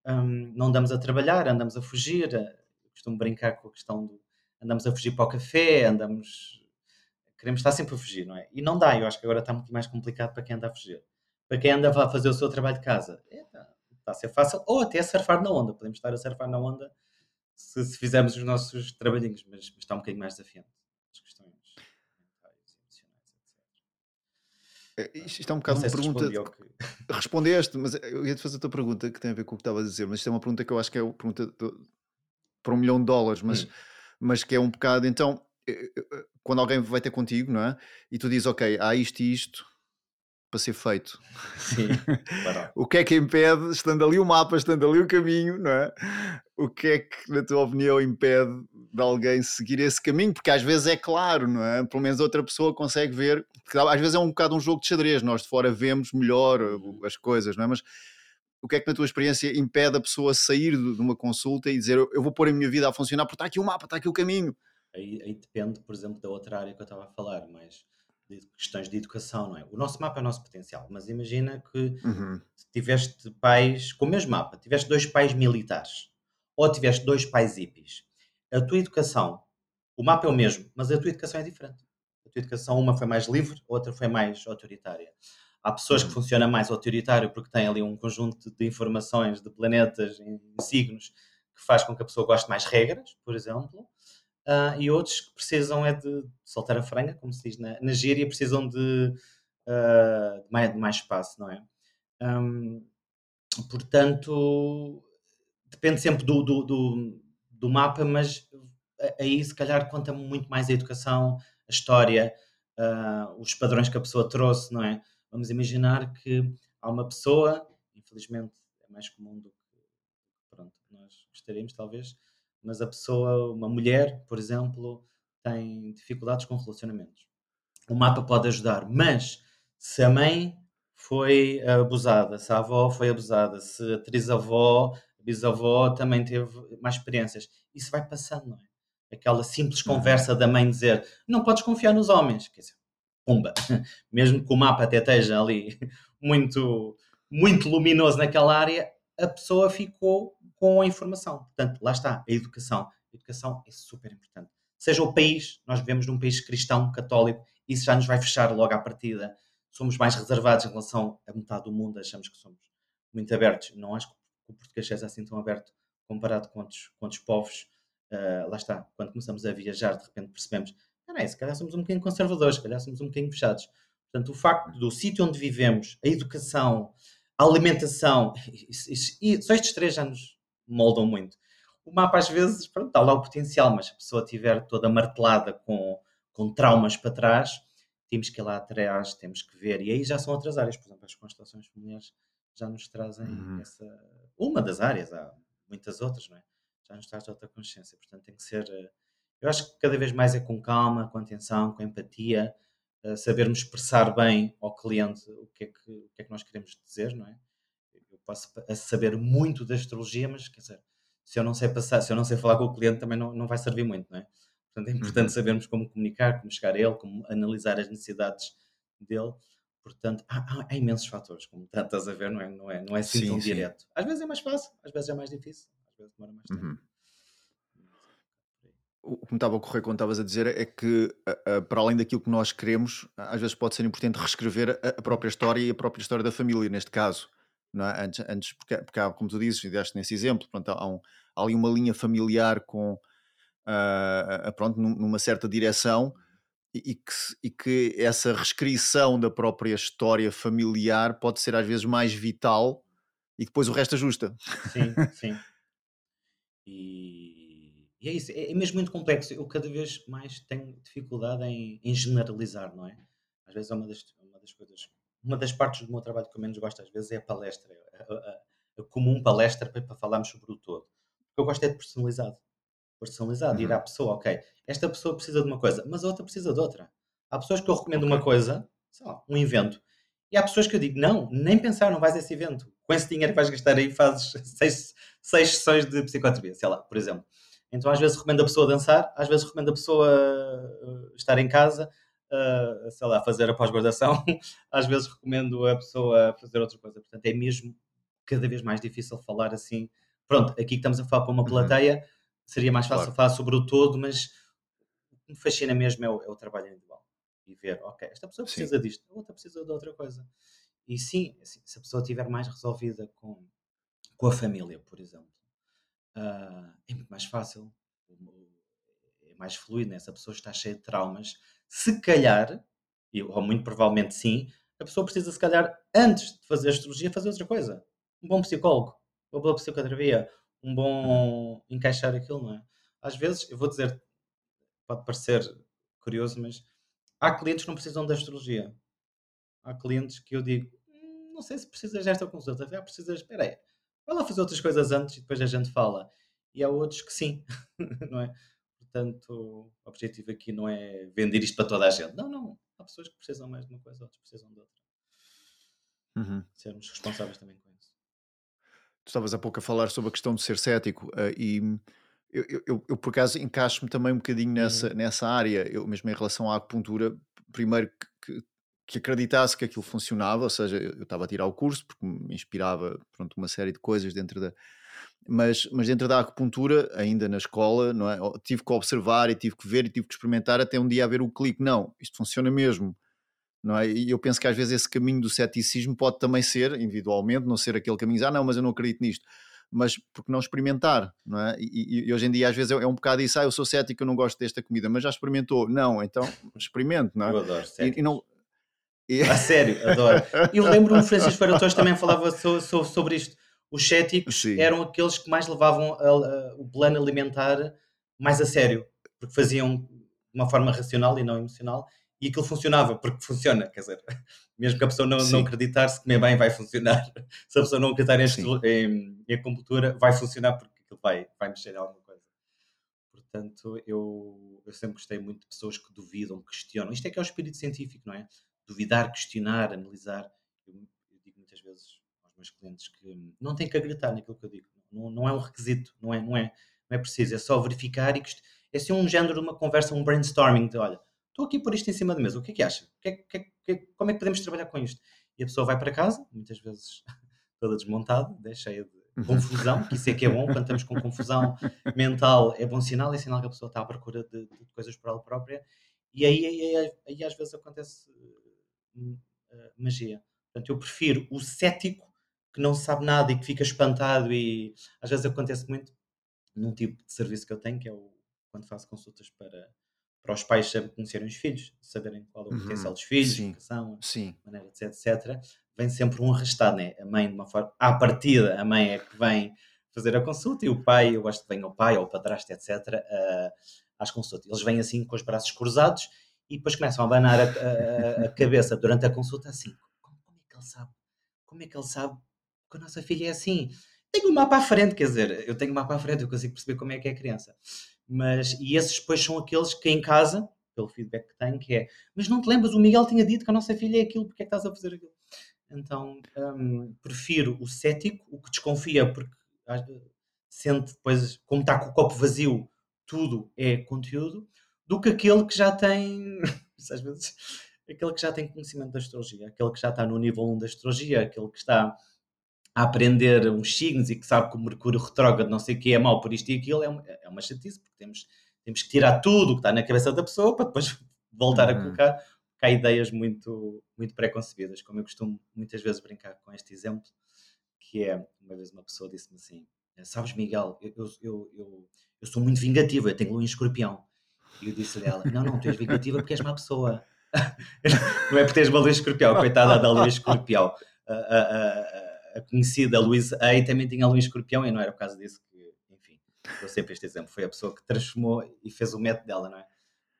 Um, não andamos a trabalhar, andamos a fugir. Costumo brincar com a questão do andamos a fugir para o café, andamos queremos estar sempre a fugir, não é? E não dá, eu acho que agora está muito mais complicado para quem anda a fugir. Para quem anda a fazer o seu trabalho de casa, é, está, está a ser fácil, ou até a surfar na onda, podemos estar a surfar na onda se, se fizermos os nossos trabalhinhos, mas, mas, está um bocadinho mais desafiante as questões etc. É, isto é um bocado uma pergunta. Que... Respondeste, mas eu ia te fazer a tua pergunta que tem a ver com o que estava a dizer, mas isto é uma pergunta que eu acho que é uma pergunta para um milhão de dólares, mas, hum. mas que é um bocado. Então, quando alguém vai ter contigo, não é? E tu dizes, ok, há isto e isto para ser feito. Sim, o que é que impede, estando ali o mapa, estando ali o caminho, não é? O que é que, na tua opinião, impede de alguém seguir esse caminho? Porque às vezes é claro, não é? Pelo menos outra pessoa consegue ver, porque às vezes é um bocado um jogo de xadrez, nós de fora vemos melhor uhum. as coisas, não é? Mas o que é que na tua experiência impede a pessoa sair de uma consulta e dizer eu vou pôr a minha vida a funcionar porque está aqui o mapa, está aqui o caminho? Aí, aí, depende, por exemplo, da outra área que eu estava a falar, mas de questões de educação, não é? O nosso mapa é o nosso potencial, mas imagina que uhum. tiveste pais, com o mesmo mapa, tiveste dois pais militares ou tiveste dois pais hippies. A tua educação, o mapa é o mesmo, mas a tua educação é diferente. A tua educação, uma foi mais livre, outra foi mais autoritária. Há pessoas que uhum. funcionam mais autoritário porque têm ali um conjunto de informações de planetas em signos que faz com que a pessoa goste mais regras, por exemplo uh, e outros que precisam é de soltar a franga, como se diz na, na gíria, precisam de, uh, de, mais, de, mais, espaço, não é? Um, portanto, depende sempre do, do, do, do, mapa, mas aí se calhar conta muito mais a educação, a história, uh, os padrões que a pessoa trouxe, não é? Vamos imaginar que há uma pessoa, infelizmente é mais comum do que pronto, nós gostaríamos talvez, mas a pessoa, uma mulher, por exemplo, tem dificuldades com relacionamentos. O mapa pode ajudar, mas se a mãe foi abusada, se a avó foi abusada, se a trisavó, a bisavó também teve mais experiências, isso vai passando, não é? Aquela simples uhum. conversa da mãe dizer não podes confiar nos homens, quer dizer, pumba, mesmo que o mapa até esteja ali muito, muito luminoso naquela área, a pessoa ficou com a informação. Portanto, lá está, a educação. A educação é super importante. Seja o país, nós vivemos num país cristão, católico, isso já nos vai fechar logo à partida. Somos mais reservados em relação a metade do mundo, achamos que somos muito abertos. Não acho que o português seja assim tão aberto comparado com outros, com outros povos. Uh, lá está, quando começamos a viajar, de repente percebemos, peraí, se calhar somos um bocadinho conservadores, se calhar somos um bocadinho fechados. Portanto, o facto do sítio onde vivemos, a educação, a alimentação, isso, isso, isso, só estes três anos moldam muito. O mapa, às vezes, pronto, está lá o potencial, mas se a pessoa estiver toda martelada com, com traumas para trás, temos que ir lá atrás, temos que ver. E aí já são outras áreas, por exemplo, as constelações familiares já nos trazem uhum. essa. Uma das áreas, há muitas outras, não é? Já nos traz outra consciência. Portanto, tem que ser. Eh, eu acho que cada vez mais é com calma, com atenção, com empatia, sabermos expressar bem ao cliente o que, é que, o que é que nós queremos dizer, não é? Eu posso saber muito da astrologia, mas quer dizer, se eu não sei passar, se eu não sei falar com o cliente, também não, não vai servir muito, não é? Portanto, é importante uhum. sabermos como comunicar, como chegar a ele, como analisar as necessidades dele. Portanto, há, há, há imensos fatores, como estás a ver, não é, não é, não é assim sim, tão sim. direto. Às vezes é mais fácil, às vezes é mais difícil, às vezes demora mais tempo. Uhum. O que me estava a ocorrer quando estavas a dizer é que, para além daquilo que nós queremos, às vezes pode ser importante reescrever a própria história e a própria história da família, neste caso. É? Antes, antes porque, porque há, como tu dizes, e deste nesse exemplo, pronto, há, um, há, ali uma linha familiar com, uh, pronto, numa certa direção e, e, que, e que essa reescrição da própria história familiar pode ser às vezes mais vital e depois o resto ajusta. Sim, sim. E e é isso, é, é mesmo muito complexo. Eu cada vez mais tenho dificuldade em, em generalizar, não é? Às vezes é uma das, uma das coisas, uma das partes do meu trabalho que eu menos gosto às vezes é a palestra, a, a, a comum palestra para, para, falarmos sobre o todo. O que eu gosto é de personalizado. Personalizado, uhum. ir à pessoa, ok, esta pessoa precisa de uma coisa, mas a outra precisa de outra. Há pessoas que eu recomendo okay. uma coisa, sei lá, um evento, e há pessoas que eu digo, não, nem pensar, não vais a esse evento. Com esse dinheiro que vais gastar aí fazes seis, seis sessões de psicoterapia, sei lá, por exemplo. Então, às vezes, recomendo a pessoa dançar, às vezes, recomendo a pessoa uh, estar em casa, uh, sei lá, fazer a pós-graduação, às vezes, recomendo a pessoa fazer outra coisa. Portanto, é mesmo cada vez mais difícil falar assim. Pronto, aqui que estamos a falar para uma uhum. plateia, uhum. seria mais fácil claro. falar sobre o todo, mas o que me fascina mesmo é o, é o trabalho individual. E ver, ok, esta pessoa precisa sim. disto, a outra precisa de outra coisa. E sim, assim, se a pessoa estiver mais resolvida com, com a família, por exemplo, uh, é muito mais fácil, é mais fluido, né? essa pessoa está cheia de traumas. Se calhar, ou muito provavelmente sim, a pessoa precisa, se calhar, antes de fazer astrologia, fazer outra coisa. Um bom psicólogo, uma boa psicoterapia, um bom uhum. encaixar aquilo, não é? Às vezes, eu vou dizer, pode parecer curioso, mas há clientes que não precisam da astrologia. Há clientes que eu digo, hum, não sei se precisas desta consulta, já precisas, espera aí, vai lá fazer outras coisas antes e depois a gente fala. E há outros que sim, não é? Portanto, o objetivo aqui não é vender isto para toda a gente. Não, não. Há pessoas que precisam mais de uma coisa, outras precisam de outra. Uhum. Sermos responsáveis também com isso. Tu estavas há pouco a falar sobre a questão de ser cético uh, e eu, eu, eu, por acaso encaixo-me também um bocadinho nessa, uhum. nessa área, eu mesmo em relação à acupuntura, primeiro que, que acreditasse que aquilo funcionava, ou seja, eu estava a tirar o curso porque me inspirava pronto, uma série de coisas dentro da. Mas, mas dentro da acupuntura, ainda na escola, não é? tive que observar e tive que ver e tive que experimentar até um dia haver o clique. Não, isto funciona mesmo. Não é? E eu penso que às vezes esse caminho do ceticismo pode também ser, individualmente, não ser aquele caminho, ah, não, mas eu não acredito nisto mas porque não experimentar, não é? E, e, hoje em dia às vezes é, é um bocado isso, ah, eu sou cético, eu não gosto desta comida, mas já experimentou? Não, então experimente, não é? Eu adoro e, e, não, a sério, adoro. Eu lembro-me, Francisco Ferreira Torres também falava so, so, sobre isto. Os céticos Sim. eram aqueles que mais levavam a, a, o plano alimentar mais a sério, porque faziam de uma forma racional e não emocional, e aquilo funcionava, porque funciona, quer dizer, mesmo que a pessoa não, não acreditar, se comer bem vai funcionar. Se a pessoa não acreditar em, em, em acupuntura, vai funcionar porque aquilo vai, vai mexer em alguma coisa. Portanto, eu, eu sempre gostei muito de pessoas que duvidam, questionam. Isto é que é o espírito científico, não é? Duvidar, questionar, analisar. Eu, eu, digo muitas vezes aos meus clientes que não têm que acreditar naquilo que eu digo. Não, não é um requisito, não é, não, é, não é preciso. É só verificar e é assim um género de uma conversa, um brainstorming de olha, estou aqui por isto em cima da mesa, o que é que acha? Que é, que é, que como é que podemos trabalhar com isto? E a pessoa vai para casa, muitas vezes toda desmontada, né, cheia de uhum. confusão, que isso é que é bom, quando estamos com confusão mental, é bom sinal, é sinal que a pessoa está à procura de, de coisas por ela própria, e aí, aí, aí, aí às vezes acontece magia. Portanto, eu prefiro o cético que não sabe nada e que fica espantado, e às vezes acontece muito num tipo de serviço que eu tenho, que é o, quando faço consultas para, para os pais conhecerem os filhos, saberem qual é o potencial uhum. dos filhos, sim, educação, sim. maneira, etc, etc vem sempre um arrastado, né? A mãe, de uma forma. À partida, a mãe é que vem fazer a consulta e o pai, eu gosto que venha o pai ou o padrasto, etc., uh, às consultas. Eles vêm assim com os braços cruzados e depois começam a abanar a, a, a cabeça durante a consulta assim. Como, como, é que ele sabe? Como é que ele sabe que a nossa filha é assim? Tenho um mapa à frente, quer dizer, eu tenho um mapa à frente, eu consigo perceber como é que é a criança. Mas, e esses depois são aqueles que em casa, pelo feedback que tenho, que é, mas não te lembras, o Miguel tinha dito que a nossa filha é aquilo, porque é que estás a fazer aquilo? Então um, prefiro o cético, o que desconfia, porque sente depois, como está com o copo vazio, tudo é conteúdo, do que aquele que já tem, às vezes, aquele que já tem conhecimento da astrologia, aquele que já está no nível 1 da astrologia, aquele que está a aprender uns signos e que sabe que o Mercúrio retrógrado não sei o que é mau por isto e aquilo, é uma, é uma chatice, porque temos, temos que tirar tudo o que está na cabeça da pessoa para depois voltar uhum. a colocar que há ideias muito, muito preconcebidas, como eu costumo muitas vezes brincar com este exemplo, que é, uma vez uma pessoa disse-me assim, sabes Miguel, eu, eu, eu, eu, sou muito vingativa, eu tenho lua em escorpião. E eu disse-lhe ela, não, não, tu és vingativa porque és má pessoa. não é porque tens uma lua escorpião, coitada da lua escorpião. A, a, a, a conhecida Luísa Ei também tinha lua em escorpião e não era por causa disso que, enfim, eu sempre este exemplo, foi a pessoa que transformou e fez o método dela, não é?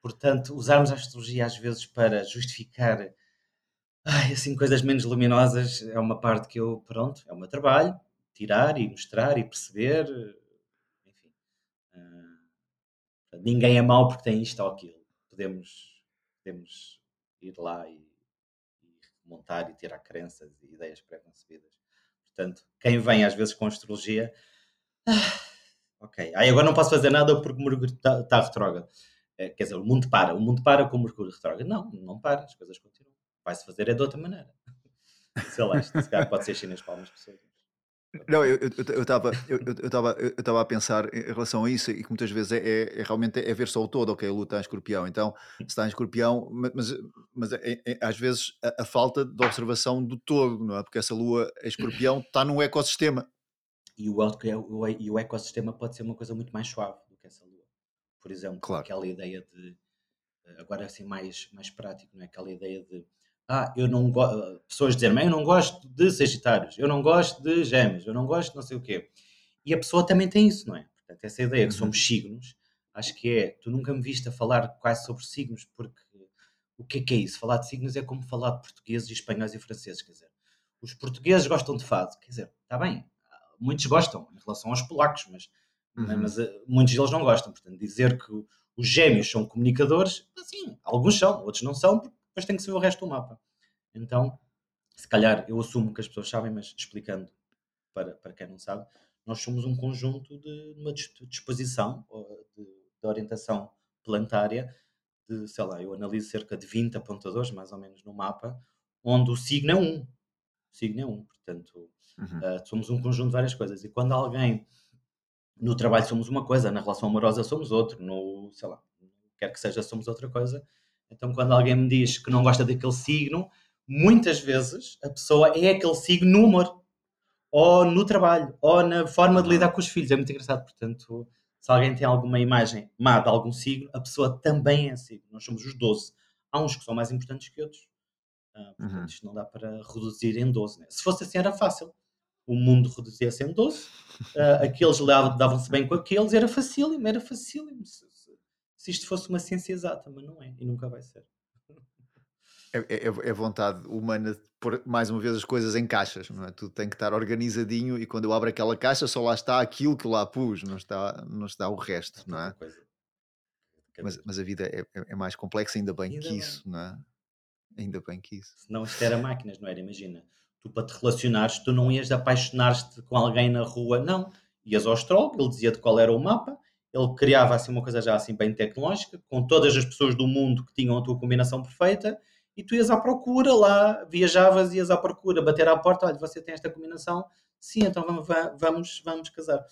Portanto, usarmos a astrologia às vezes para justificar ai, assim, coisas menos luminosas é uma parte que eu, pronto, é o meu trabalho, tirar e mostrar e perceber, ninguém é mau porque tem isto ou aquilo. Podemos, podemos ir lá e, e montar e tirar crenças e ideias pré-concebidas. Portanto, quem vem às vezes com astrologia, ah, ok, aí agora não posso fazer nada porque o Mercúrio está tá retrógrado. Eh, quer dizer, o mundo para, o mundo para com o Mercúrio retrógrado. Não, não para, as coisas continuam. Vai-se fazer é de outra maneira. Sei lá, isto, se calhar pode ser chinas para algumas pessoas. Não, eu estava eu, eu, eu, eu a pensar em relação a isso e que muitas vezes é, é, é, realmente é ver só o todo, ok, a luta em escorpião, então se está em escorpião, mas, mas é, é, às vezes a, a, falta de observação do todo, não é? Porque essa lua em escorpião está num ecossistema. E o, o, o ecossistema pode ser uma coisa muito mais suave do que essa lua por exemplo, claro. aquela ideia de eh, agora assim mais, mais prático, não é? Aquela ideia de ah, eu não gosto, pessoas dizerem, eu não gosto de Sagitários, eu não gosto de Gêmeos, eu não gosto de não sei o quê. E a pessoa também tem isso, não é? Portanto, essa ideia que somos uhum. signos, acho que é, tu nunca me viste a falar quase sobre signos, porque o que é que é isso? Falar de signos é como falar de portugueses, espanhóis e franceses, quer dizer, os portugueses gostam de fado, quer dizer, está bem, muitos gostam em relação aos polacos, mas é? uhum. mas uh, muitos deles não gostam. Portanto, dizer que os gêmeos são comunicadores, sim, alguns são, outros não são, depois tem que ser o resto do mapa. Então, se calhar eu assumo que as pessoas sabem, mas explicando para, para quem não sabe, nós somos um conjunto de uma disposição de, de orientação planetária de, sei lá, eu analiso cerca de 20 apontadores, mais ou menos, no mapa, onde o signo é um. O signo é um, portanto, uhum. uh, somos um conjunto de várias coisas. E quando alguém no trabalho somos uma coisa, na relação amorosa somos outro, no, sei lá, quer que seja, somos outra coisa. Então, quando alguém me diz que não gosta daquele signo, muitas vezes a pessoa é aquele signo no humor, ou no trabalho, ou na forma de lidar com os filhos. É muito engraçado. Portanto, se alguém tem alguma imagem má de algum signo, a pessoa também é signo. Nós somos os 12. Há uns que são mais importantes que outros. Uh, portanto, uhum. isto não dá para reduzir em 12. Né? Se fosse assim, era fácil o mundo reduzia-se em 12, uh, aqueles davam-se bem com aqueles, era facílimo, era facílimo. Se, se, isto fosse uma ciência exata, mas não é, e nunca vai ser. É, é, é vontade humana de pôr mais uma vez as coisas em caixas, não é? Tudo tem que estar organizadinho e quando eu abro aquela caixa só lá está aquilo que lá pus, não está, não está o resto, não é? Mas, mas a vida é, é, é mais complexa, ainda bem ainda que bem. isso, não é? Ainda bem que isso. Senão isto era máquinas, não era? Imagina tu para te relacionares, tu não ias apaixonar-te com alguém na rua, não. Ias ao astrólogo, ele dizia-te qual era o mapa, ele criava assim uma coisa já assim bem tecnológica, com todas as pessoas do mundo que tinham a tua combinação perfeita, e tu ias à procura lá, viajavas, ias à procura, bater à porta, olha, você tem esta combinação, sim, então vamos, vamos, vamos casar.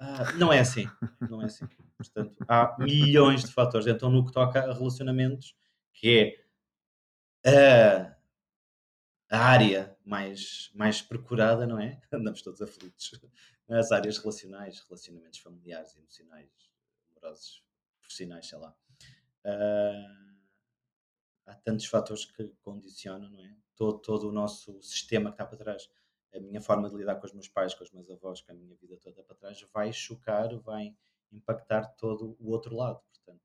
Uh, não é assim, não é assim. Portanto, há milhões de fatores. Então, no que toca a relacionamentos, que é a, a área mais, mais procurada, não é? Andamos todos aflitos. As áreas relacionais, relacionamentos familiares, emocionais, amorosos, profissionais, sei lá. Uh, há tantos fatores que condicionam, não é? Todo, todo o nosso sistema que está para trás a minha forma de lidar com os meus pais, com os meus avós, com a minha vida toda para trás, vai chocar, vai impactar todo o outro lado. Portanto,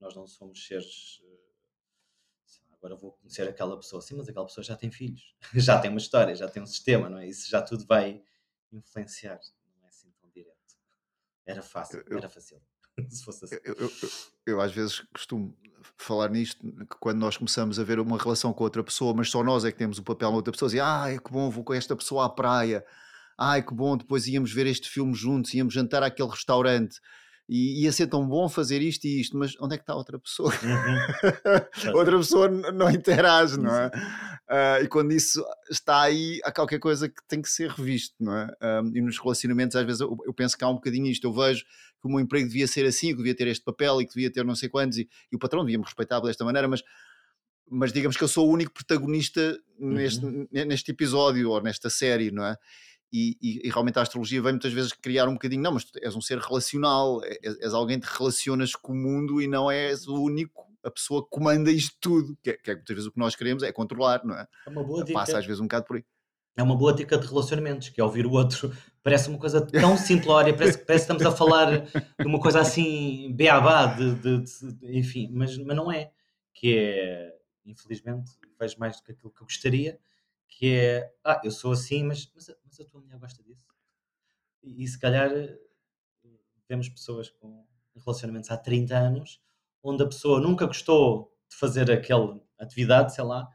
nós não somos seres. Eh, agora vou conhecer aquela pessoa. Sim, mas aquela pessoa já tem filhos, já tem uma história, já tem um sistema, não é? Isso já tudo vai influenciar. Não é assim tão direto. Era fácil, era fácil. Se fosse assim. Eu, eu, eu, eu, às vezes costumo falar nisto, que quando nós começamos a ver uma relação com outra pessoa, mas só nós é que temos o papel na outra pessoa, e ai que bom, vou com esta pessoa à praia, ai que bom, depois íamos ver este filme juntos, íamos jantar àquele restaurante, e ia ser tão bom fazer isto e isto, mas onde é que está a outra pessoa? Uhum. outra pessoa não interage, não é? Uh, e quando isso está aí, há qualquer coisa que tem que ser revisto, não é? Uh, e nos relacionamentos, às vezes, eu, eu, penso que há um bocadinho isto. Eu vejo que o meu emprego devia ser assim, que devia ter este papel e que devia ter não sei quantos, e, e o patrão devia me respeitar desta maneira, mas mas digamos que eu sou o único protagonista neste, uhum. neste episódio ou nesta série, não é? E, e, e, realmente a astrologia vem muitas vezes criar um bocadinho, não, mas tu és um ser relacional, és, és alguém que te relacionas com o mundo e não és o único, a pessoa que comanda isto tudo, que é, que é muitas vezes o que nós queremos é controlar, não é? É uma boa dica. Passa às vezes um bocado por aí. É uma boa dica de relacionamentos, que é ouvir o outro. Parece uma coisa tão simplória, parece, parece que estamos a falar de uma coisa assim, beabá, de, de, de, enfim, mas, mas não é. Que é, infelizmente, vejo mais do que aquilo que eu gostaria, que é, ah, eu sou assim, mas, mas, mas a tua mulher gosta disso. E, e, se calhar vemos pessoas com relacionamentos há 30 anos, onde a pessoa nunca gostou de fazer aquela atividade, sei lá,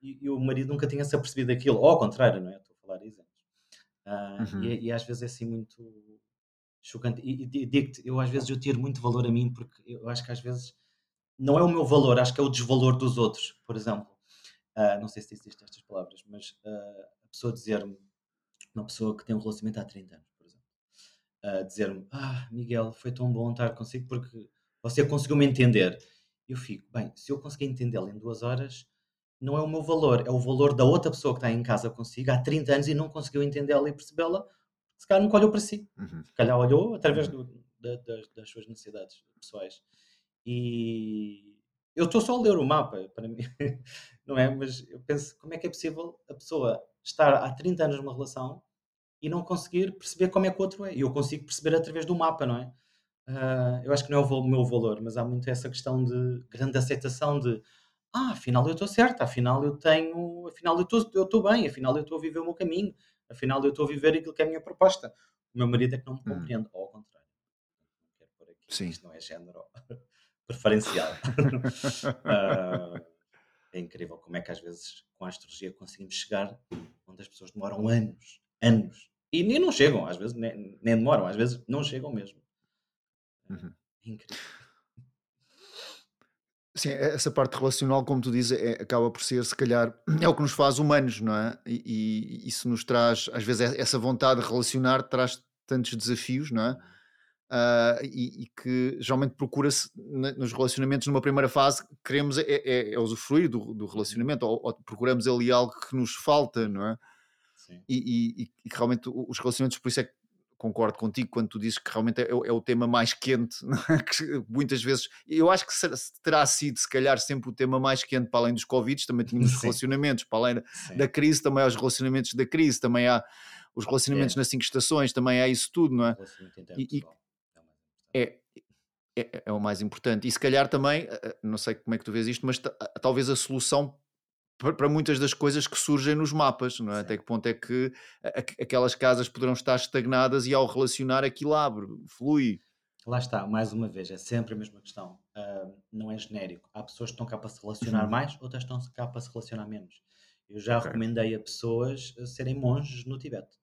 e, e o marido nunca tinha se apercebido daquilo, ou ao contrário, não é? Estou a falar de exemplos. Uh, uhum. e, e, às vezes é assim muito chocante. E, e digo-te, eu às vezes eu tiro muito valor a mim, porque eu acho que às vezes não é o meu valor, acho que é o desvalor dos outros, por exemplo. Uh, não sei se existem estas palavras, mas uh, a pessoa dizer-me, uma pessoa que tem um relacionamento há 30 anos, por exemplo, uh, dizer-me: Ah, Miguel, foi tão bom estar consigo porque você conseguiu-me entender. Eu fico, bem, se eu conseguir entendê-la em duas horas, não é o meu valor, é o valor da outra pessoa que está em casa consigo há 30 anos e não conseguiu entendê-la e percebê-la, se calhar nunca olhou para si. Uhum. Se calhar olhou através uhum. do, da, das, das suas necessidades pessoais. E eu estou só a ler o mapa, para mim, não é? Mas eu penso, como é que é possível a pessoa estar há 30 anos numa relação e não conseguir perceber como é que o outro é? E eu consigo perceber através do mapa, não é? Uh, eu acho que não é o meu valor, mas há muito essa questão de grande aceitação de ah, afinal eu estou certa, afinal eu tenho, afinal eu estou, bem, afinal eu estou a viver o meu caminho, afinal eu estou a viver aquilo que é a minha proposta. O meu marido é que não me hum. compreende, hum. ou ao contrário. Sim. isto não é género preferencial. uh, é incrível como é que às vezes com a astrologia conseguimos chegar onde as pessoas demoram anos, anos. E nem não chegam, às vezes nem, nem demoram, às vezes não chegam mesmo. Uhum. É incrível. Sim, é, essa parte relacional, como tu dizes, é, acaba por ser, se calhar, é o que nos faz humanos, não é? E, e isso nos traz, às vezes, é, essa vontade de relacionar traz tantos desafios, não é? Uh, e, e, que geralmente procura-se nos relacionamentos, numa primeira fase, queremos é, é, é usufruir do, do relacionamento, ou, ou, procuramos ali algo que nos falta, não é? E, e, e, que realmente os relacionamentos, por isso é que concordo contigo quando tu dizes que realmente é, é o tema mais quente, é? que muitas vezes, eu acho que terá sido se calhar sempre o tema mais quente para além dos Covid, também tínhamos os relacionamentos, para além Sim. da crise, também há os relacionamentos da crise, também há os relacionamentos é. nas cinco estações, também há isso tudo, não é? E, é, é, é, é, o mais importante. E se calhar também, eh, eh, não sei como é que tu vês isto, mas talvez a solução para muitas das coisas que surgem nos mapas, não é? Até que ponto é que aquelas casas poderão estar estagnadas e ao relacionar aquilo abre, flui. Lá está, mais uma vez, é sempre a mesma questão. Uh, não é genérico. Há pessoas que estão cá para se relacionar uhum. mais, outras estão cá para se relacionar menos. Eu já okay. recomendei a pessoas serem monges no Tibete,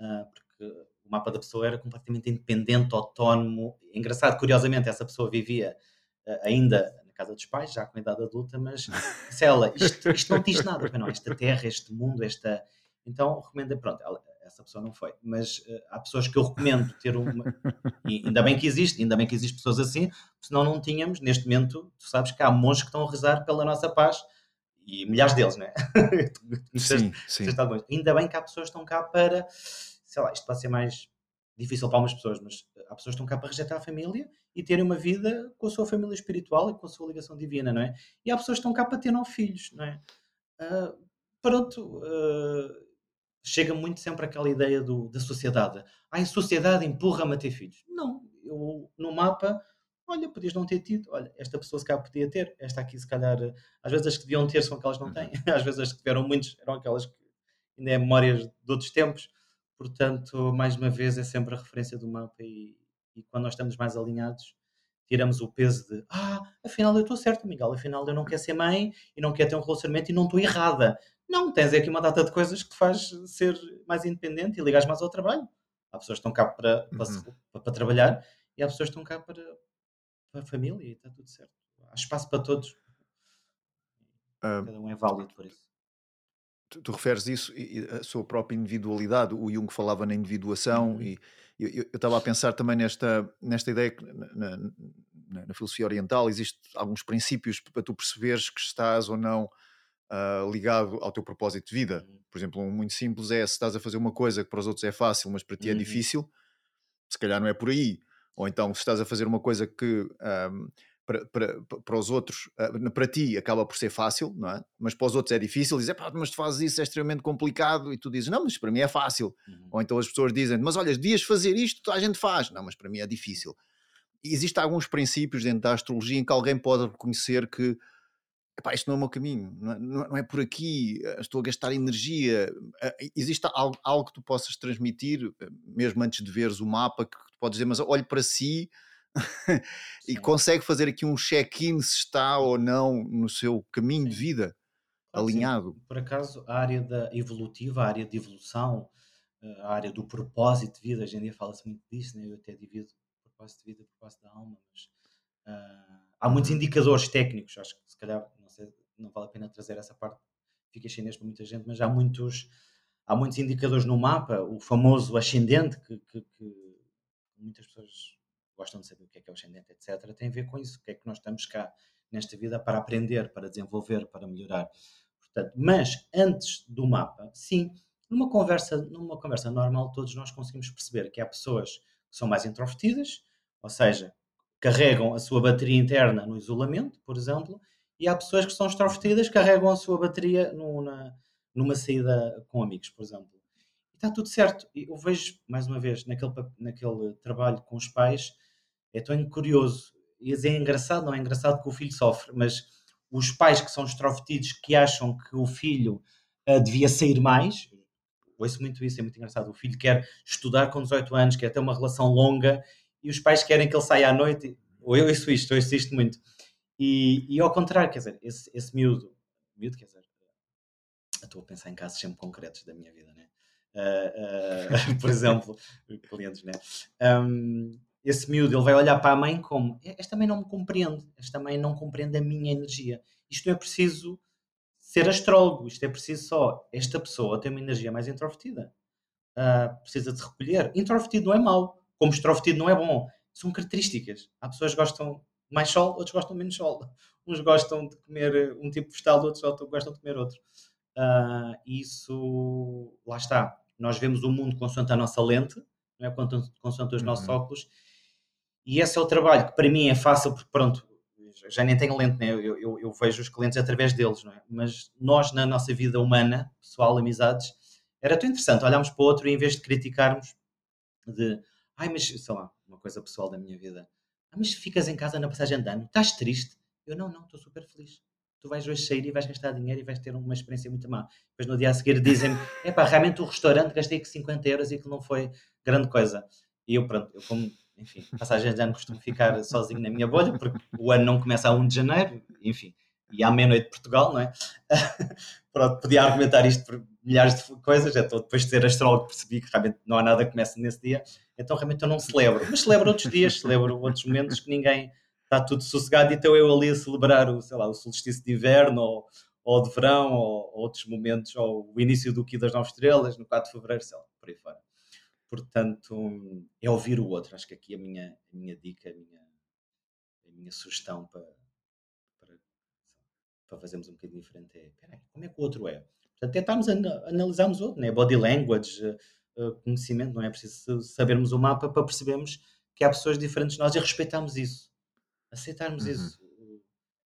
uh, porque mapa da pessoa era completamente independente, autónomo. Engraçado, curiosamente, essa pessoa vivia uh, ainda casa dos pais, já com idade adulta, mas se ela, isto, isto não diz nada, não, esta terra, este mundo, esta. Então recomendo, pronto, ela, essa pessoa não foi. Mas uh, há pessoas que eu recomendo ter uma. e ainda bem que existe, ainda bem que existem pessoas assim, senão não tínhamos, neste momento, tu sabes que há monges que estão a rezar pela nossa paz e milhares deles, não é? sim, sim. Ainda bem que há pessoas que estão cá para, sei lá, isto pode ser mais difícil para algumas pessoas, mas há pessoas que estão cá para rejeitar a família e terem uma vida com a sua família espiritual e com a sua ligação divina, não é? E há pessoas que estão cá para ter não filhos, não é? Uh, pronto, uh, chega muito sempre aquela ideia do, da sociedade. Ah, a sociedade empurra-me a ter filhos. Não, eu no mapa, olha, podias não ter tido, olha, esta pessoa se calhar podia ter, esta aqui se calhar, às vezes as que deviam ter são aquelas que não têm, uhum. às vezes as que tiveram muitos eram aquelas que ainda é memórias de outros tempos, portanto, mais uma vez é sempre a referência do mapa e, e quando nós estamos mais alinhados, tiramos o peso de ah, afinal eu estou certo, Miguel, afinal eu não quero ser mãe e não quero ter um relacionamento e não estou errada. Não, tens aqui uma data de coisas que te faz ser mais independente e ligares mais ao trabalho. Há pessoas que estão cá para, para, uhum. para trabalhar e há pessoas que estão cá para, para a família e está tudo certo. Há espaço para todos. Cada um é válido por isso. Tu, tu referes isso e a sua própria individualidade. O Jung falava na individuação uhum. e eu, estava a pensar também nesta, nesta ideia que na, na, na filosofia oriental existem alguns princípios para tu perceberes que estás ou não uh, ligado ao teu propósito de vida. Uhum. Por exemplo, um muito simples é se estás a fazer uma coisa que para os outros é fácil, mas para ti é uhum. difícil, se calhar não é por aí. Ou então, se estás a fazer uma coisa que um, para, para, para os outros, uh, para ti acaba por ser fácil, não é? Mas para os outros é difícil, dizem, mas tu fazes isso, é extremamente complicado, e tu dizes, não, mas para mim é fácil. Uhum. Ou então as pessoas dizem, mas olha, devias fazer isto, a gente faz. Não, mas para mim é difícil. E existem alguns princípios dentro da astrologia em que alguém pode reconhecer que Epá, isto não é o meu caminho, não é, não é, por aqui, eh, estou a gastar energia. Eh, existe algo, algo, que tu possas transmitir, eh, mesmo antes de veres o mapa, que tu podes dizer, mas olhe para si e consegue fazer aqui um check-in se está ou não no seu caminho sim. de vida alinhado. Por acaso, a área da evolutiva, a área de evolução, a área do propósito de vida, hoje em dia fala-se muito disso, né? eu até divido propósito de vida, propósito da alma, mas uh, há muitos indicadores técnicos, acho que se calhar não vale a pena trazer essa parte, fica chinês para muita gente, mas há muitos, há muitos indicadores no mapa, o famoso ascendente, que, que, que muitas pessoas gostam de saber o que é que é o ascendente, etc., tem a ver com isso, o que é que nós estamos cá nesta vida para aprender, para desenvolver, para melhorar. Portanto, mas antes do mapa, sim, numa conversa, numa conversa normal, todos nós conseguimos perceber que há pessoas que são mais introvertidas, ou seja, carregam a sua bateria interna no isolamento, por exemplo, e há pessoas que são extrovertidas, carregam a sua bateria no, na, numa saída com amigos, por exemplo. E está tudo certo. Eu vejo, mais uma vez, naquele, naquele trabalho com os pais, é tão curioso. E é engraçado, não é engraçado que o filho sofre, mas os pais que são extrovertidos, que acham que o filho uh, devia sair mais, ouço muito isso, é muito engraçado. O filho quer estudar com 18 anos, quer ter uma relação longa, e os pais querem que ele saia à noite. Ou eu ouço isto, eu ouço isto muito. E, e ao contrário, quer dizer, esse, esse miúdo, miúdo, quer dizer, estou a pensar em casos sempre concretos da minha vida, né? Uh, uh, por exemplo, clientes, né? Um, esse miúdo, ele vai olhar para a mãe como esta mãe não me compreende, esta mãe não compreende a minha energia. Isto não é preciso ser astrólogo, isto é preciso só esta pessoa tem uma energia mais introvertida. Uh, precisa de recolher. Introvertido não é mau, como extrovertido não é bom. São características. Há pessoas que gostam mais sol, outros gostam menos sol. Uns gostam de comer eh, um tipo de vegetal, outros gostam de comer outro. Uh, isso, lá está. Nós vemos o mundo consoante a nossa lente, não é? consoante os uhum. nossos óculos. E esse é o trabalho que para mim é fácil, porque pronto, já nem tenho lente, né? eu, eu, eu, vejo os clientes através deles, não é? Mas nós, na nossa vida humana, pessoal, amizades, era tão interessante olharmos para o outro e em vez de criticarmos, de ai, mas sei lá, uma coisa pessoal da minha vida ah, mas ficas em casa na passagem de ano, estás triste? Eu não, não, estou super feliz. Tu vais hoje sair e vais gastar dinheiro e vais ter uma experiência muito má. Depois no dia a seguir dizem-me: é pá, realmente o restaurante gastei aqui 50 euros e que não foi grande coisa. E eu, pronto, eu como, enfim, passagem de ano costumo ficar sozinho na minha bolha, porque o ano não começa a 1 de janeiro, enfim, e à meia-noite de Portugal, não é? pronto, podia argumentar isto por milhares de coisas, então depois de ser astrólogo percebi que realmente não há nada que comece nesse dia, então realmente eu não celebro, mas celebro outros dias, celebro outros momentos que ninguém está tudo sossegado, então eu ali a celebrar o, sei lá, o solstício de inverno ou, ou de verão ou, ou outros momentos, ou o início do Qui das Nove Estrelas, no 4 de Fevereiro, sei lá, por aí fora. Portanto, é ouvir o outro. Acho que aqui a minha, a minha dica, a minha, a minha sugestão para, para, para fazermos um bocadinho diferente é: peraí, como é que o outro é? Portanto, tentarmos analisarmos o outro, né? body language, uh, conhecimento, não é preciso sabermos o mapa para percebermos que há pessoas diferentes de nós e respeitarmos isso, aceitarmos uhum. isso.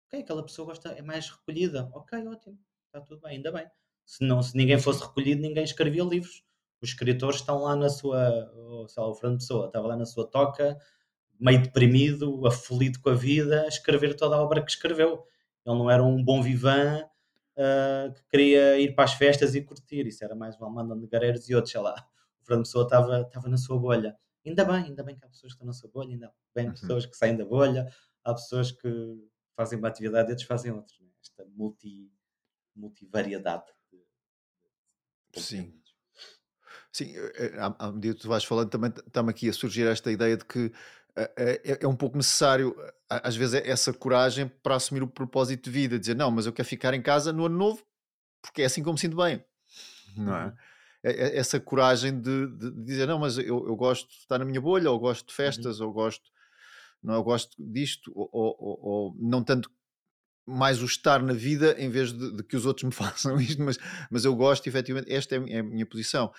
Ok, aquela pessoa gosta, é mais recolhida, ok, ótimo, está tudo bem, ainda bem. Se, não, se ninguém fosse recolhido, ninguém escrevia livros os escritores estão lá na sua, sei lá, o Fernando Pessoa estava lá na sua toca, meio deprimido, afolido com a vida, a escrever toda a obra que escreveu. Ele não era um bom vivan uh, que queria ir para as festas e curtir, isso era mais Valmanda de Gareiros e outros, sei lá. O Fernando Pessoa estava, estava na sua bolha. Ainda bem, ainda bem que há pessoas que estão na sua bolha, ainda bem uhum. pessoas que saem da bolha, há pessoas que fazem uma atividade e outros fazem outra. Né? Esta multi, multivariedade. De, de Sim. Sim, eh, eh, à, medida que tu vais falando, também está-me aqui a surgir esta ideia de que eh, é, é, um pouco necessário, às vezes, é essa coragem para assumir o propósito de vida, dizer não, mas eu quero ficar em casa no ano novo porque é assim como me sinto bem, não é? Uhum. é, é essa coragem de, de, dizer não, mas eu, eu, gosto de estar na minha bolha, ou gosto de uhum. festas, uhum. ou gosto, não, eu gosto disto, ou, ou, ou, não tanto mais o estar na vida em vez de, de, que os outros me façam isto, mas, mas eu gosto, efetivamente, esta é a minha posição.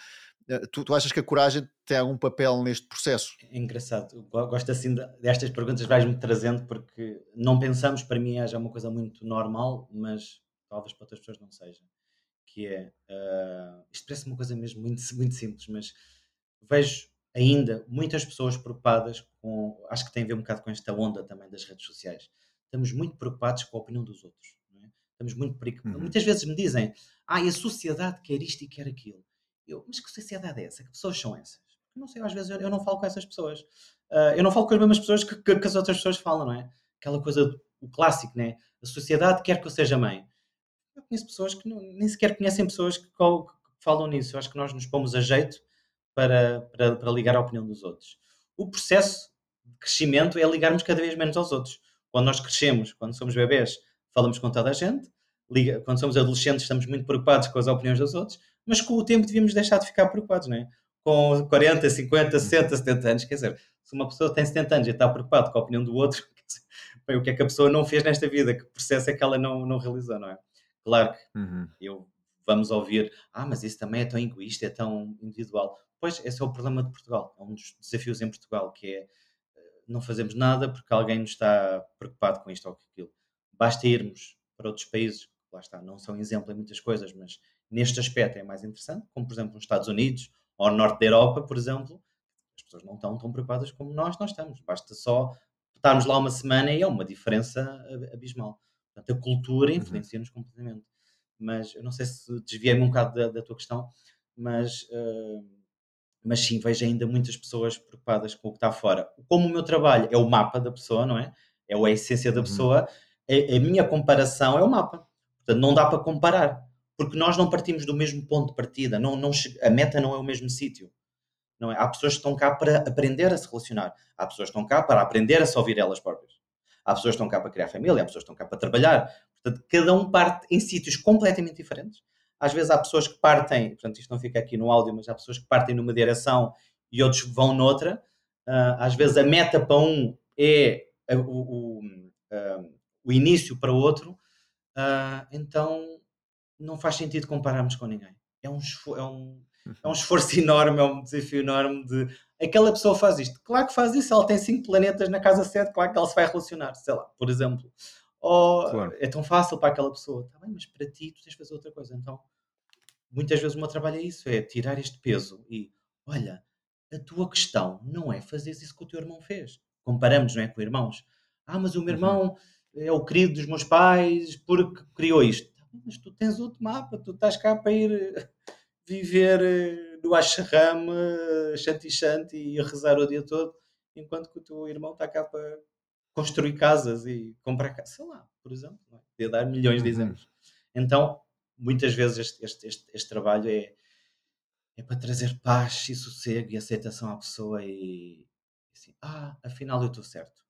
Eh, tu, tu, achas que a coragem tem algum papel neste processo? É engraçado, gosto assim destas perguntas, vais-me trazendo, porque não pensamos, para mim é já uma coisa muito normal, mas talvez para outras pessoas não seja. Que é, uh, isto parece uma coisa mesmo muito, muito simples, mas vejo ainda muitas pessoas preocupadas com, acho que tem a ver um bocado com esta onda também das redes sociais. Estamos muito preocupados com a opinião dos outros. É? Estamos muito preocupados. Uhum. Muitas vezes me dizem, ah, a sociedade quer isto e quer aquilo. Eu, mas que sociedade é essa? Que pessoas são essas? não sei, às vezes eu, eu não falo com essas pessoas. Uh, eu não falo com as mesmas pessoas que, que, que, as outras pessoas falam, não é? Aquela coisa, o clássico, né? A sociedade quer que eu seja mãe. Eu conheço pessoas que não, nem sequer conhecem pessoas que, que, falam nisso. Eu acho que nós nos pomos a jeito para, para, para ligar à opinião dos outros. O processo de crescimento é ligarmos cada vez menos aos outros. Quando nós crescemos, quando somos bebés, falamos com toda a gente. Liga, quando somos adolescentes, estamos muito preocupados com as opiniões dos outros mas com o tempo devíamos deixar de ficar preocupados, não é? Com 40, 50, 60, 70 anos, quer dizer, se uma pessoa tem 70 anos e está preocupado com a opinião do outro, bem, o que é que a pessoa não fez nesta vida? Que processo é que ela não, não realizou, não é? Claro que uhum. eu vamos ouvir, ah, mas isso também é tão egoísta, é tão individual. Pois, esse é o problema de Portugal, é um dos desafios em Portugal, que é eh, não fazemos nada porque alguém nos está preocupado com isto ou com aquilo. Basta irmos para outros países, lá está, não são exemplo em muitas coisas, mas neste aspecto é mais interessante, como por exemplo nos Estados Unidos ou no norte da Europa, por exemplo, as pessoas não estão tão preocupadas como nós, nós estamos. Basta só estarmos lá uma semana e é uma diferença abismal. Portanto, a cultura uhum. influencia-nos completamente. Mas eu não sei se desviei-me um bocado da, da, tua questão, mas, uh, mas sim, vejo ainda muitas pessoas preocupadas com o que está fora. Como o meu trabalho é o mapa da pessoa, não é? É a essência da uhum. pessoa, a, a minha comparação é o mapa. Portanto, não dá para comparar porque nós não partimos do mesmo ponto de partida, não, não, a meta não é o mesmo sítio. Não é? Há pessoas que estão cá para aprender a se relacionar, há pessoas que estão cá para aprender a se ouvir elas próprias, há pessoas que estão cá para criar família, há pessoas que estão cá para trabalhar. Portanto, cada um parte em sítios completamente diferentes. Às vezes há pessoas que partem, portanto, isto não fica aqui no áudio, mas há pessoas que partem numa direção e outros vão noutra. Uh, às vezes a meta para um é o, o, uh, o início para o outro. Uh, então não faz sentido compararmos com ninguém. É um, é um, é um esforço enorme, é um desafio enorme de aquela pessoa faz isto. Claro que faz isso, ela tem cinco planetas na casa 7, claro que ela se vai relacionar, sei lá, por exemplo. Ou claro. é tão fácil para aquela pessoa, está bem, mas para ti tu tens de fazer outra coisa. Então, muitas vezes o meu trabalho é isso, é tirar este peso e olha, a tua questão não é fazer isso que o teu irmão fez. Comparamos, não é, com irmãos. Ah, mas o meu uhum. irmão uhum. é o querido dos meus pais porque criou isto mas tu tens outro mapa, tu estás cá para ir eh, viver eh, no ashram, eh, shanti shanti e rezar o dia todo, enquanto que o teu irmão está cá para construir casas e comprar casas, sei lá, por exemplo, é? dar milhões de uhum. exemplos. Então, muitas vezes este, este, este, este trabalho é, é para trazer paz e sossego e aceitação à pessoa e assim, ah, afinal eu estou certo.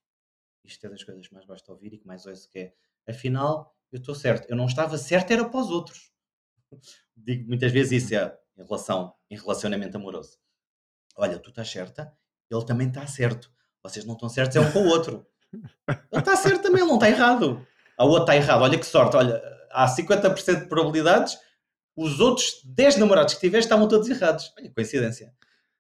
Isto é das coisas que mais gosto de ouvir e que mais ouço que é, afinal eu estou certo. Eu não estava certo, era para os outros. Digo muitas vezes isso, é, em relação, em relacionamento amoroso. Olha, tu estás certa, ele também está certo. Vocês não estão certos, é um com o outro. Ele está certo também, ele não está errado. A outra está errado. Olha que sorte, olha, há 50% de probabilidades, os outros 10 namorados que tiveste estavam todos errados. Olha, coincidência.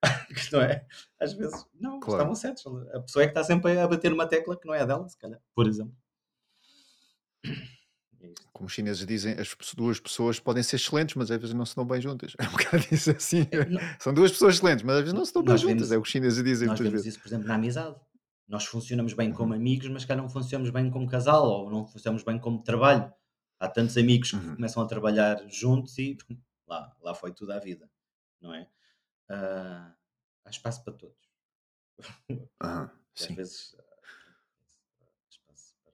não é? Às vezes, não, claro. estavam certos. A pessoa é que está sempre a bater uma tecla que não é a dela, se calhar, por exemplo. É Como os chineses dizem, as duas pessoas podem ser excelentes, mas às vezes não se dão bem juntas. É um bocado isso assim. Não. São duas pessoas excelentes, mas às vezes não se dão bem juntas. é o que os chineses dizem nós muitas vemos vezes. isso, por exemplo, na amizade. Nós funcionamos bem como uhum. amigos, mas cá não funcionamos bem como casal, ou não funcionamos bem como trabalho. Há tantos amigos que uhum. começam a trabalhar juntos e lá, lá foi tudo a vida, não é? Uh, há espaço para todos. Uhum, às vezes há espaço para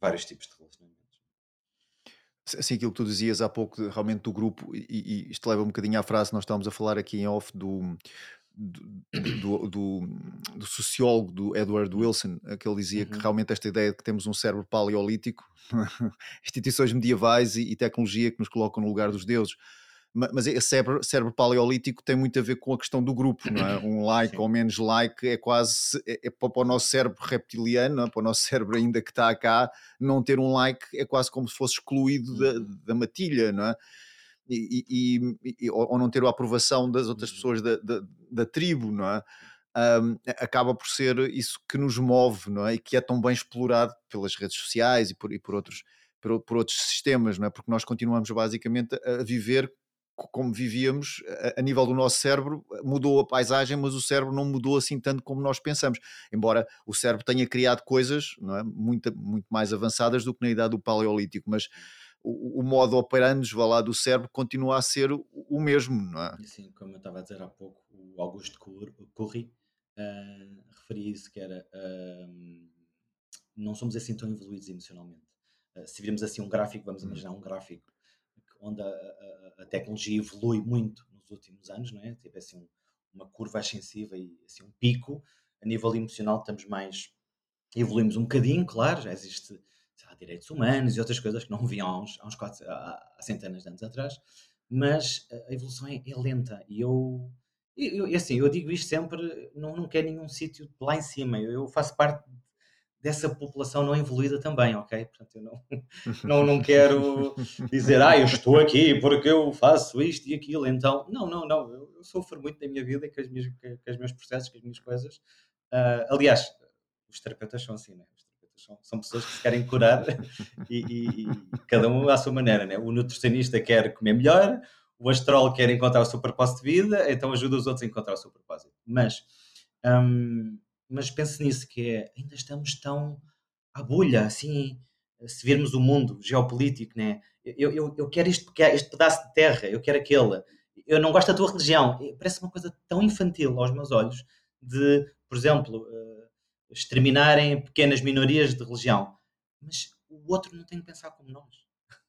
vários tipos de relacionamentos. Assim, aquilo que tu dizias há pouco, realmente do grupo, e, e isto leva um bocadinho à frase, nós estávamos a falar aqui em off do, do, do, do, do, sociólogo do Edward Wilson, que ele dizia uhum. que realmente esta ideia de que temos um cérebro paleolítico, instituições medievais e, e, tecnologia que nos colocam no lugar dos deuses. Mas esse cérebro, cérebro paleolítico tem muito a ver com a questão do grupo, não é? Um like Sim. ou menos like é quase é, é para o nosso cérebro reptiliano, é? para o nosso cérebro ainda que está cá, não ter um like é quase como se fosse excluído da, uhum. da matilha, não é? e, e, e, ou não ter a aprovação das outras uhum. pessoas da, da, da tribo, não é? Um, acaba por ser isso que nos move, não é? E que é tão bem explorado pelas redes sociais e por, e por outros por, por, outros sistemas, não é? Porque nós continuamos basicamente a viver como vivíamos a, a, nível do nosso cérebro, mudou a paisagem, mas o cérebro não mudou assim tanto como nós pensamos. Embora o cérebro tenha criado coisas não é? muito, muito mais avançadas do que na idade do Paleolítico, mas o, o modo operandi vá lá do cérebro continua a ser o, o mesmo, não é? Sim, como eu estava a dizer há pouco, o Augusto Curry uh, referia isso, que era uh, não somos assim tão evoluídos emocionalmente. Uh, se virmos assim um gráfico, vamos hum. imaginar um gráfico onde a, a, a, tecnologia evolui muito nos últimos anos, não é? Tipo assim um, uma curva ascensiva e assim um pico. A nível emocional estamos mais evoluímos um bocadinho, claro, já existe lá, direitos humanos e outras coisas que não viam há uns, há, uns quatro, há, centenas de anos atrás, mas a evolução é, é lenta e eu, eu, assim, eu digo isto sempre, não, não quero nenhum sítio lá em cima, eu, eu, faço parte dessa população não evoluída também, ok? Portanto, eu não, não, não quero dizer, ah, eu estou aqui porque eu faço isto e aquilo, então, não, não, não, eu, eu sofro muito na minha vida com, as minhas, com os meus processos, com as minhas coisas. Uh, aliás, os terapeutas são assim, né? são, são pessoas que se querem curar e, e, e, cada um à sua maneira. Né? O nutricionista quer comer melhor, o astrólogo quer encontrar o seu propósito de vida, então ajuda os outros a encontrar o seu propósito. Mas, hum, mas pense nisso, que é, ainda estamos tão à bolha, assim, se virmos o mundo geopolítico, né? eu, eu, eu quero porque este pedaço de terra, eu quero aquele. Eu não gosto da tua religião. Parece uma coisa tão infantil aos meus olhos de, por exemplo, exterminarem pequenas minorias de religião. Mas o outro não tem que pensar como nós.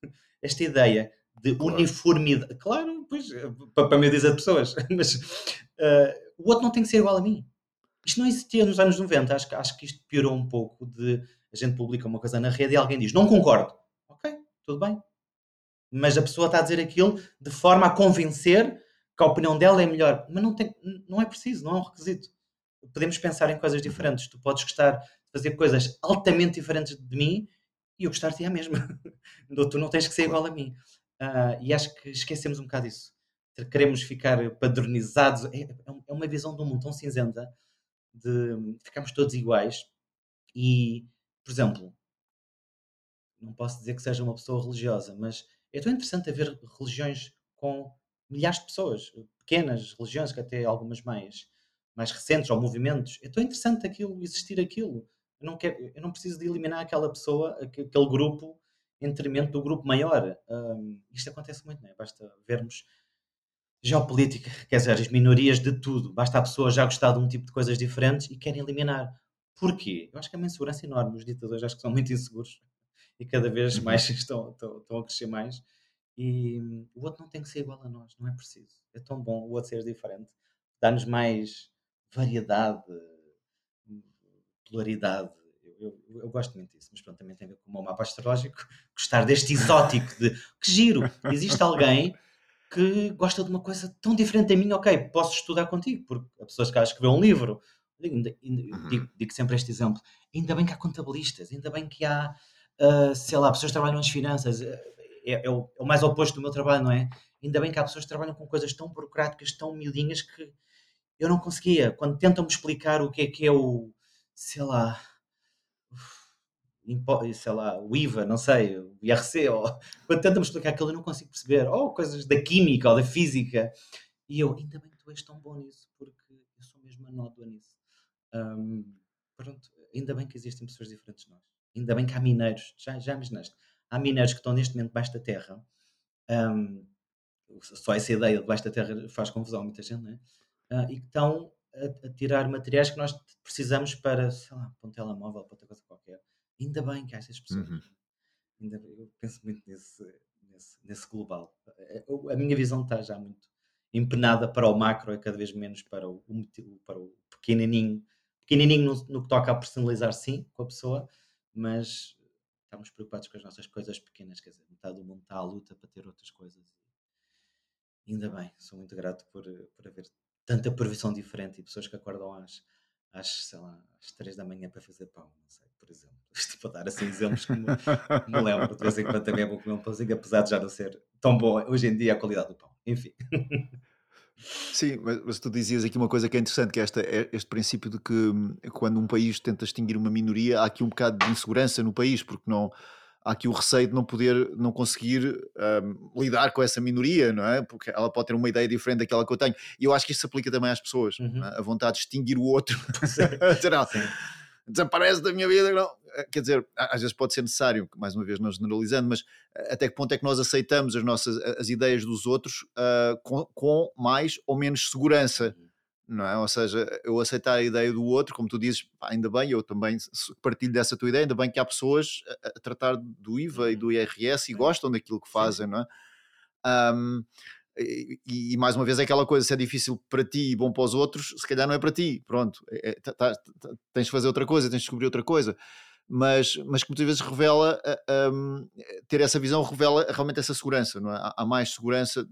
Esta ideia de claro. uniformidade. Claro, pois, para, para me dizer pessoas, mas uh, o outro não tem que ser igual a mim. Isto não existia nos anos 90. Acho, acho que isto piorou um pouco de a gente publica uma coisa na rede e alguém diz não concordo. Ok, tudo bem. Mas a pessoa está a dizer aquilo de forma a convencer que a opinião dela é melhor. Mas não, tem, não é preciso, não é um requisito podemos pensar em coisas diferentes. Tu podes gostar de fazer coisas altamente diferentes de mim e eu gostar de ti a mesma. tu não tens que ser igual a mim. Uh, e acho que esquecemos um bocado isso. Queremos ficar padronizados. É, é, é uma visão do mundo tão cinzenta de ficarmos todos iguais. E, por exemplo, não posso dizer que seja uma pessoa religiosa, mas é tão interessante haver religiões com milhares de pessoas, pequenas religiões, que até algumas mais mais recentes ou movimentos, é tão interessante aquilo, existir aquilo. Eu não, quero, eu não preciso de eliminar aquela pessoa, aquele grupo, em detrimento do grupo maior. Um, isto acontece muito, não é? Basta vermos geopolítica, quer dizer, as minorias de tudo. Basta a pessoa já gostar de um tipo de coisas diferentes e querem eliminar. Porquê? Eu acho que é uma insegurança enorme. Os ditadores acho que são muito inseguros e cada vez uhum. mais estão, estão, estão a crescer mais. E hum, o outro não tem que ser igual a nós, não é preciso. É tão bom o outro ser diferente. Dá-nos mais variedade, polaridade. Eu, eu, eu, gosto muito disso, mas pronto, também tem a ver com o meu mapa astrológico, gostar deste exótico de que giro, existe alguém que gosta de uma coisa tão diferente da minha, ok, posso estudar contigo, porque a pessoa que escrever um livro, digo, uhum. digo, digo, sempre este exemplo, ainda bem que há contabilistas, ainda bem que há, uh, sei lá, pessoas que trabalham nas finanças, é, é, o, é, o, mais oposto do meu trabalho, não é? Ainda bem que há pessoas que trabalham com coisas tão burocráticas, tão miudinhas que eu não conseguia. Quando tentam-me explicar o que é que é o, sei lá, sei lá, o IVA, não sei, o IRC, ou, quando tenta-me explicar aquilo eu não consigo perceber, ou coisas da química ou da física, e eu, ainda bem que tu és tão bom nisso, porque eu sou mesmo anódoa nisso. Um, pronto, ainda bem que existem pessoas diferentes de nós, ainda bem que há mineiros, já, já imaginaste, há mineiros que estão neste momento debaixo da terra, um, só essa ideia de debaixo da terra faz confusão a muita gente, não é? Uh, e que estão a, a, tirar materiais que nós precisamos para, sei lá, para um telemóvel, para outra coisa qualquer Ainda bem que há essas pessoas. Uhum. Ainda, eu penso muito nesse, nesse, nesse global. A, a minha visão está já muito empenada para o macro e cada vez menos para o, para o pequenininho. Pequenininho no, no que toca a personalizar, sim, com a pessoa, mas estamos preocupados com as nossas coisas pequenas. Quer dizer, metade do mundo está à luta para ter outras coisas. Ainda bem, sou muito grato por, por haver tanta previsão diferente e pessoas que acordam às, às, sei lá, às 3 da manhã para fazer pão, não sei, por exemplo. Isto para dar assim exemplos que me, me lembro, de vez em quando também é bom comer um pãozinho, apesar de já não ser tão boa hoje em dia a qualidade do pão. Enfim. Sim, mas, tu dizias aqui uma coisa que é interessante, que é esta, é este princípio de que hum, quando um país tenta extinguir uma minoria, há aqui um bocado de insegurança no país, porque não há aqui o receio de não poder, não conseguir um, lidar com essa minoria, não é? Porque ela pode ter uma ideia diferente daquela que eu tenho. E eu acho que isso se aplica também às pessoas, uhum. é? a vontade de extinguir o outro. desaparece da minha vida. Não. Eh, quer dizer, às vezes pode ser necessário, mais uma vez não generalizando, mas eh, até que ponto é que nós aceitamos as nossas as ideias dos outros uh, com, com, mais ou menos segurança? Uhum não é? Ou seja, eu aceitar a ideia do outro, como tu dizes, pá, ainda bem, eu também partilho dessa tua ideia, ainda bem que há pessoas a, a tratar do IVA e do uhum. IRS e gostam daquilo que fazem, não é? Um, e, e, mais uma vez é aquela coisa, se é difícil para ti e bom para os outros, se calhar não é para ti, pronto, é, é, tá, tá, tá, tens de fazer outra coisa, tens de descobrir outra coisa. Mas, mas que muitas vezes revela, um, ter essa visão revela realmente essa segurança, não é? Há, há mais segurança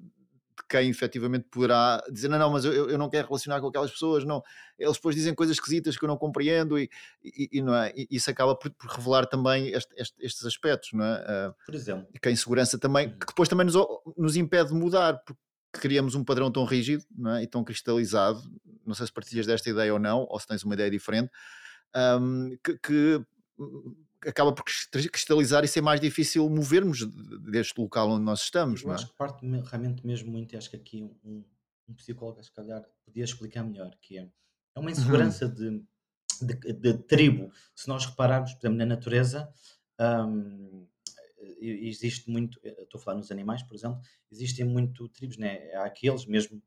de quem efetivamente poderá dizer não, não, mas eu, eu não quero relacionar com aquelas pessoas, não. Eles depois dizem coisas esquisitas que eu não compreendo e, e, e não é? E isso acaba por, por revelar também este, este, estes aspectos, não é? Uh, por exemplo. Que a insegurança também, uhum. que depois também nos, nos impede de mudar, porque criamos um padrão tão rígido não é? e tão cristalizado, não sei se partilhas desta ideia ou não, ou se tens uma ideia diferente, um, que, que acaba por cristalizar e ser mais difícil movermos deste local onde nós estamos. Eu não é? acho que parte realmente mesmo muito, acho que aqui um, um psicólogo, se calhar, podia explicar melhor, que é, é uma uhum. insegurança uhum. de, de, de, tribo. Se nós repararmos, por exemplo, na natureza, um, existe muito, estou a falar nos animais, por exemplo, existem muito tribos, né? há aqueles mesmo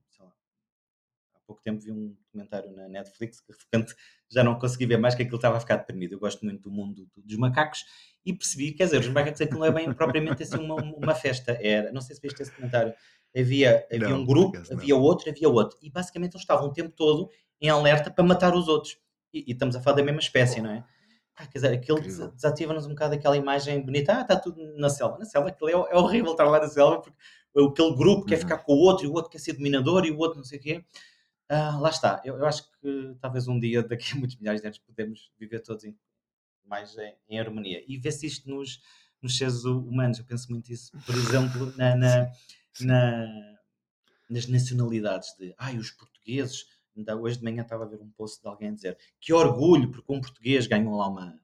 pouco tempo vi um documentário na Netflix que de repente já não consegui ver mais que aquilo estava a ficar deprimido. Eu gosto muito do mundo dos macacos e percebi, quer dizer, os macacos aquilo não é bem propriamente assim uma, uma festa. Era, não sei se viste esse documentário. Havia, havia não, um grupo, havia outro, havia outro. E basicamente eles estavam o tempo todo em alerta para matar os outros. E, e estamos a falar da mesma espécie, não é? Ah, quer dizer, aquilo desativa-nos um bocado aquela imagem bonita. Ah, está tudo na selva. Na selva, aquilo é, é horrível estar lá na selva, porque aquele grupo uhum. quer ficar com o outro e o outro quer ser dominador e o outro não sei o quê. Ah, lá está. Eu, eu, acho que talvez um dia, daqui a muitos milhares de anos, podemos viver todos em, mais em, em, harmonia e ver se isto nos, nos seres humanos. Eu penso muito isso, por exemplo, na, na, na nas nacionalidades de ai, os portugueses. Ainda hoje de manhã estava a ver um post de alguém a dizer que orgulho porque um português ganhou lá uma,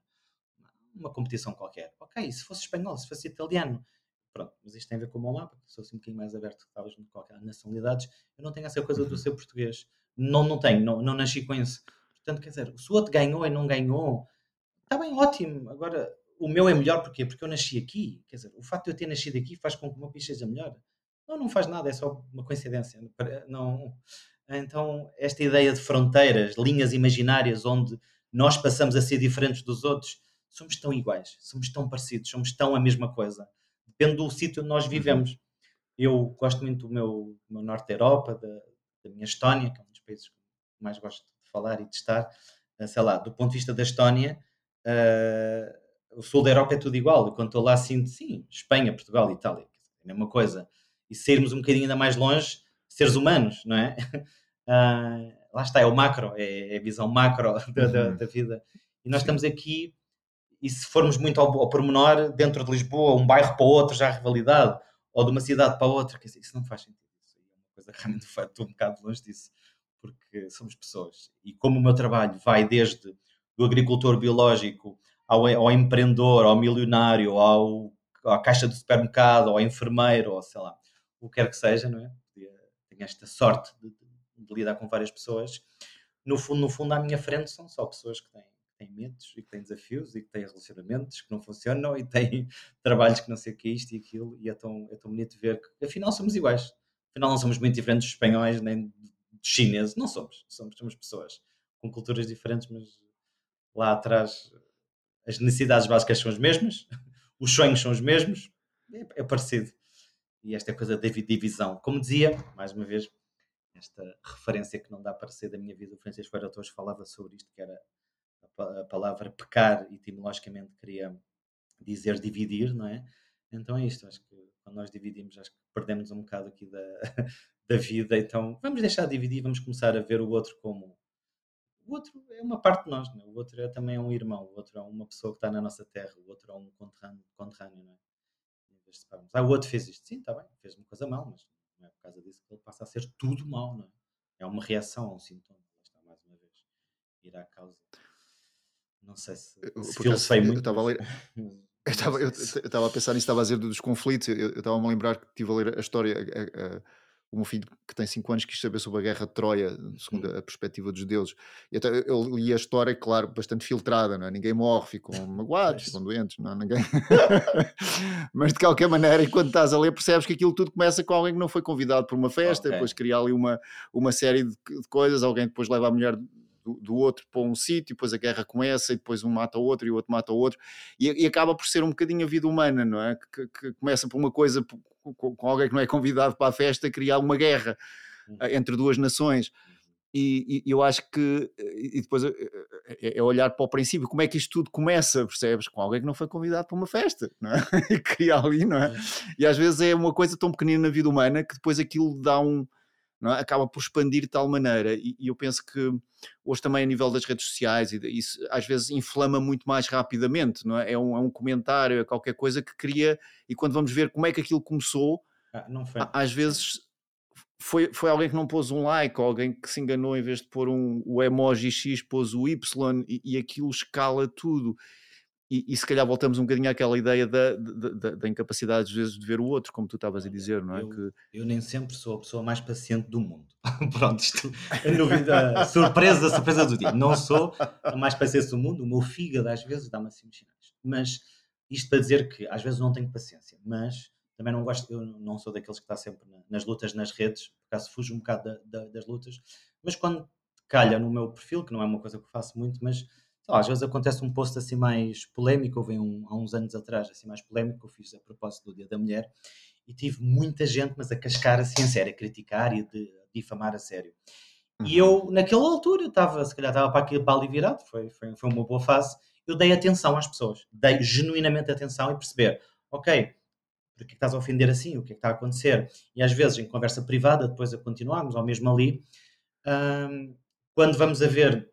uma competição qualquer. Ok, se fosse espanhol, se fosse italiano, Pronto, mas isto tem a ver com o meu mapa, porque sou assim um bocadinho mais aberto que talvez de qualquer nacionalidades. Eu não tenho essa coisa do uhum. ser português. Não, não tenho, não, não nasci com isso. Portanto, quer dizer, se o outro ganhou e não ganhou, está bem, ótimo. Agora, o meu é melhor porquê? Porque eu nasci aqui. Quer dizer, o facto de eu ter nascido aqui faz com que o meu país seja melhor. Não, não faz nada, é só uma coincidência. Não, então, esta ideia de fronteiras, linhas imaginárias onde nós passamos a ser diferentes dos outros, somos tão iguais, somos tão parecidos, somos tão a mesma coisa depende do sítio onde nós uhum. vivemos. Uhum. Eu gosto muito do meu, do meu norte da Europa, da, da, minha Estónia, que é um dos países que mais gosto de falar e de estar. Uh, sei lá, do ponto de vista da Estónia, uh, o sul da Europa é tudo igual. Eu, quando estou lá, sinto, sim, Espanha, Portugal, Itália, é a mesma coisa. e sairmos um bocadinho ainda mais longe, seres humanos, não é? Uh, lá está, é o macro, é, é a visão macro da, da, uhum. da vida. E nós Sim. estamos aqui, e se formos muito ao, ao pormenor, dentro de Lisboa, um bairro para outro já há rivalidade, ou de uma cidade para outra, quer dizer, isso não faz sentido. Isso é uma coisa realmente estou um bocado longe disso, porque somos pessoas. E como o meu trabalho vai desde o agricultor biológico ao, ao empreendedor, ao milionário, ao, à caixa do supermercado, ao enfermeiro, ou sei lá, o que quer que seja, não é? Tenho esta sorte de, de lidar com várias pessoas. No fundo, no fundo, à minha frente são só pessoas que têm, têm medos e que têm desafios e que têm relacionamentos que não funcionam e têm trabalhos que não sei o que é isto e aquilo. E é tão, é tão bonito ver que afinal somos iguais. Afinal, não somos muito diferentes dos espanhóis nem dos chineses. Não somos. Somos, somos pessoas com culturas diferentes, mas lá atrás as necessidades básicas são as mesmas, os sonhos são os mesmos, é, é parecido. E esta coisa da divisão. Como dizia, mais uma vez, esta referência que não dá para ser da minha vida. O Francisco Torres falava sobre isto, que era a, palavra pecar, etimologicamente queria dizer dividir, não é? Então é isto, acho que quando nós dividimos, acho que perdemos um bocado aqui da, da vida, então vamos deixar de dividir, vamos começar a ver o outro como o outro é uma parte de nós, é? o outro é, também um irmão, o outro é uma pessoa que está na nossa terra, o outro é um conterrâneo, conterrâneo não é? Ah, o outro fez isto, sim, está bem, fez uma coisa mal, mas não é por causa disso que ele passa a ser tudo mau, não é? É uma reação a um sintoma. Está mais uma vez. Ir à causa. Não sei se, se filosofei muito. Eu estava a ler. Eu estava, eu, estava a pensar nisso, estava a dizer dos conflitos. Eu, eu estava a me lembrar que estive a ler a história. A, a, o meu filho, que tem 5 anos, quis saber sobre a guerra de Troia, segundo hum. a perspectiva dos deuses. E até eu li a história, claro, bastante filtrada, não é? Ninguém morre, ficam magoados, ficam doentes, não é? Ninguém. Mas de qualquer maneira, enquanto estás a ler, percebes que aquilo tudo começa com alguém que não foi convidado para uma festa, okay. depois cria ali uma, uma série de, de coisas, alguém depois leva a mulher do, do, outro para um sítio, depois a guerra começa e depois um mata o outro e o outro mata o outro, e, e acaba por ser um bocadinho a vida humana, não é? Que, que começa por uma coisa com, com, alguém que não é convidado para a festa, criar uma guerra uhum. Eh, entre duas nações. Uhum. E, e, eu acho que, e depois eh, eh, é olhar para o princípio, como é que isto tudo começa, percebes? Com alguém que não foi convidado para uma festa, não é? E cria ali, não é? Uhum. E às vezes é uma coisa tão pequenina na vida humana que depois aquilo dá um, é? acaba por expandir de tal maneira. E, e, eu penso que hoje também a nível das redes sociais, isso às vezes inflama muito mais rapidamente, não é? É um, é um comentário, é qualquer coisa que cria, e quando vamos ver como é que aquilo começou, ah, às vezes foi, foi alguém que não pôs um like, alguém que se enganou em vez de pôr um, o emoji X, pôs o Y, e, e aquilo escala tudo. E, e, se calhar voltamos um bocadinho àquela ideia da, da, da, incapacidade às vezes de ver o outro, como tu estavas a dizer, não é? Eu, que... eu nem sempre sou a pessoa mais paciente do mundo. Pronto, isto é novidade, surpresa, surpresa do dia. Não sou a mais paciente do mundo, o meu fígado às vezes dá-me assim sinais. Mas isto para dizer que às vezes não tenho paciência, mas também não gosto, eu não sou daqueles que está sempre nas lutas nas redes, por acaso fujo um bocado da, da, das lutas, mas quando calha no meu perfil, que não é uma coisa que eu faço muito, mas lá, às vezes acontece um post assim mais polémico, houve um, há uns anos atrás, assim mais polémico, que eu fiz a propósito do Dia da Mulher, e tive muita gente, mas a cascar assim a sério, a criticar e a, de, a difamar a sério. E eu, uhum. naquela altura, eu estava, se calhar estava para aquilo para ali virado, foi, foi, foi uma boa fase, eu dei atenção às pessoas, dei genuinamente atenção e perceber, ok, porque é que estás a ofender assim, o que é que está a acontecer? E às vezes, em conversa privada, depois a continuarmos, ou mesmo ali, hum, quando vamos a ver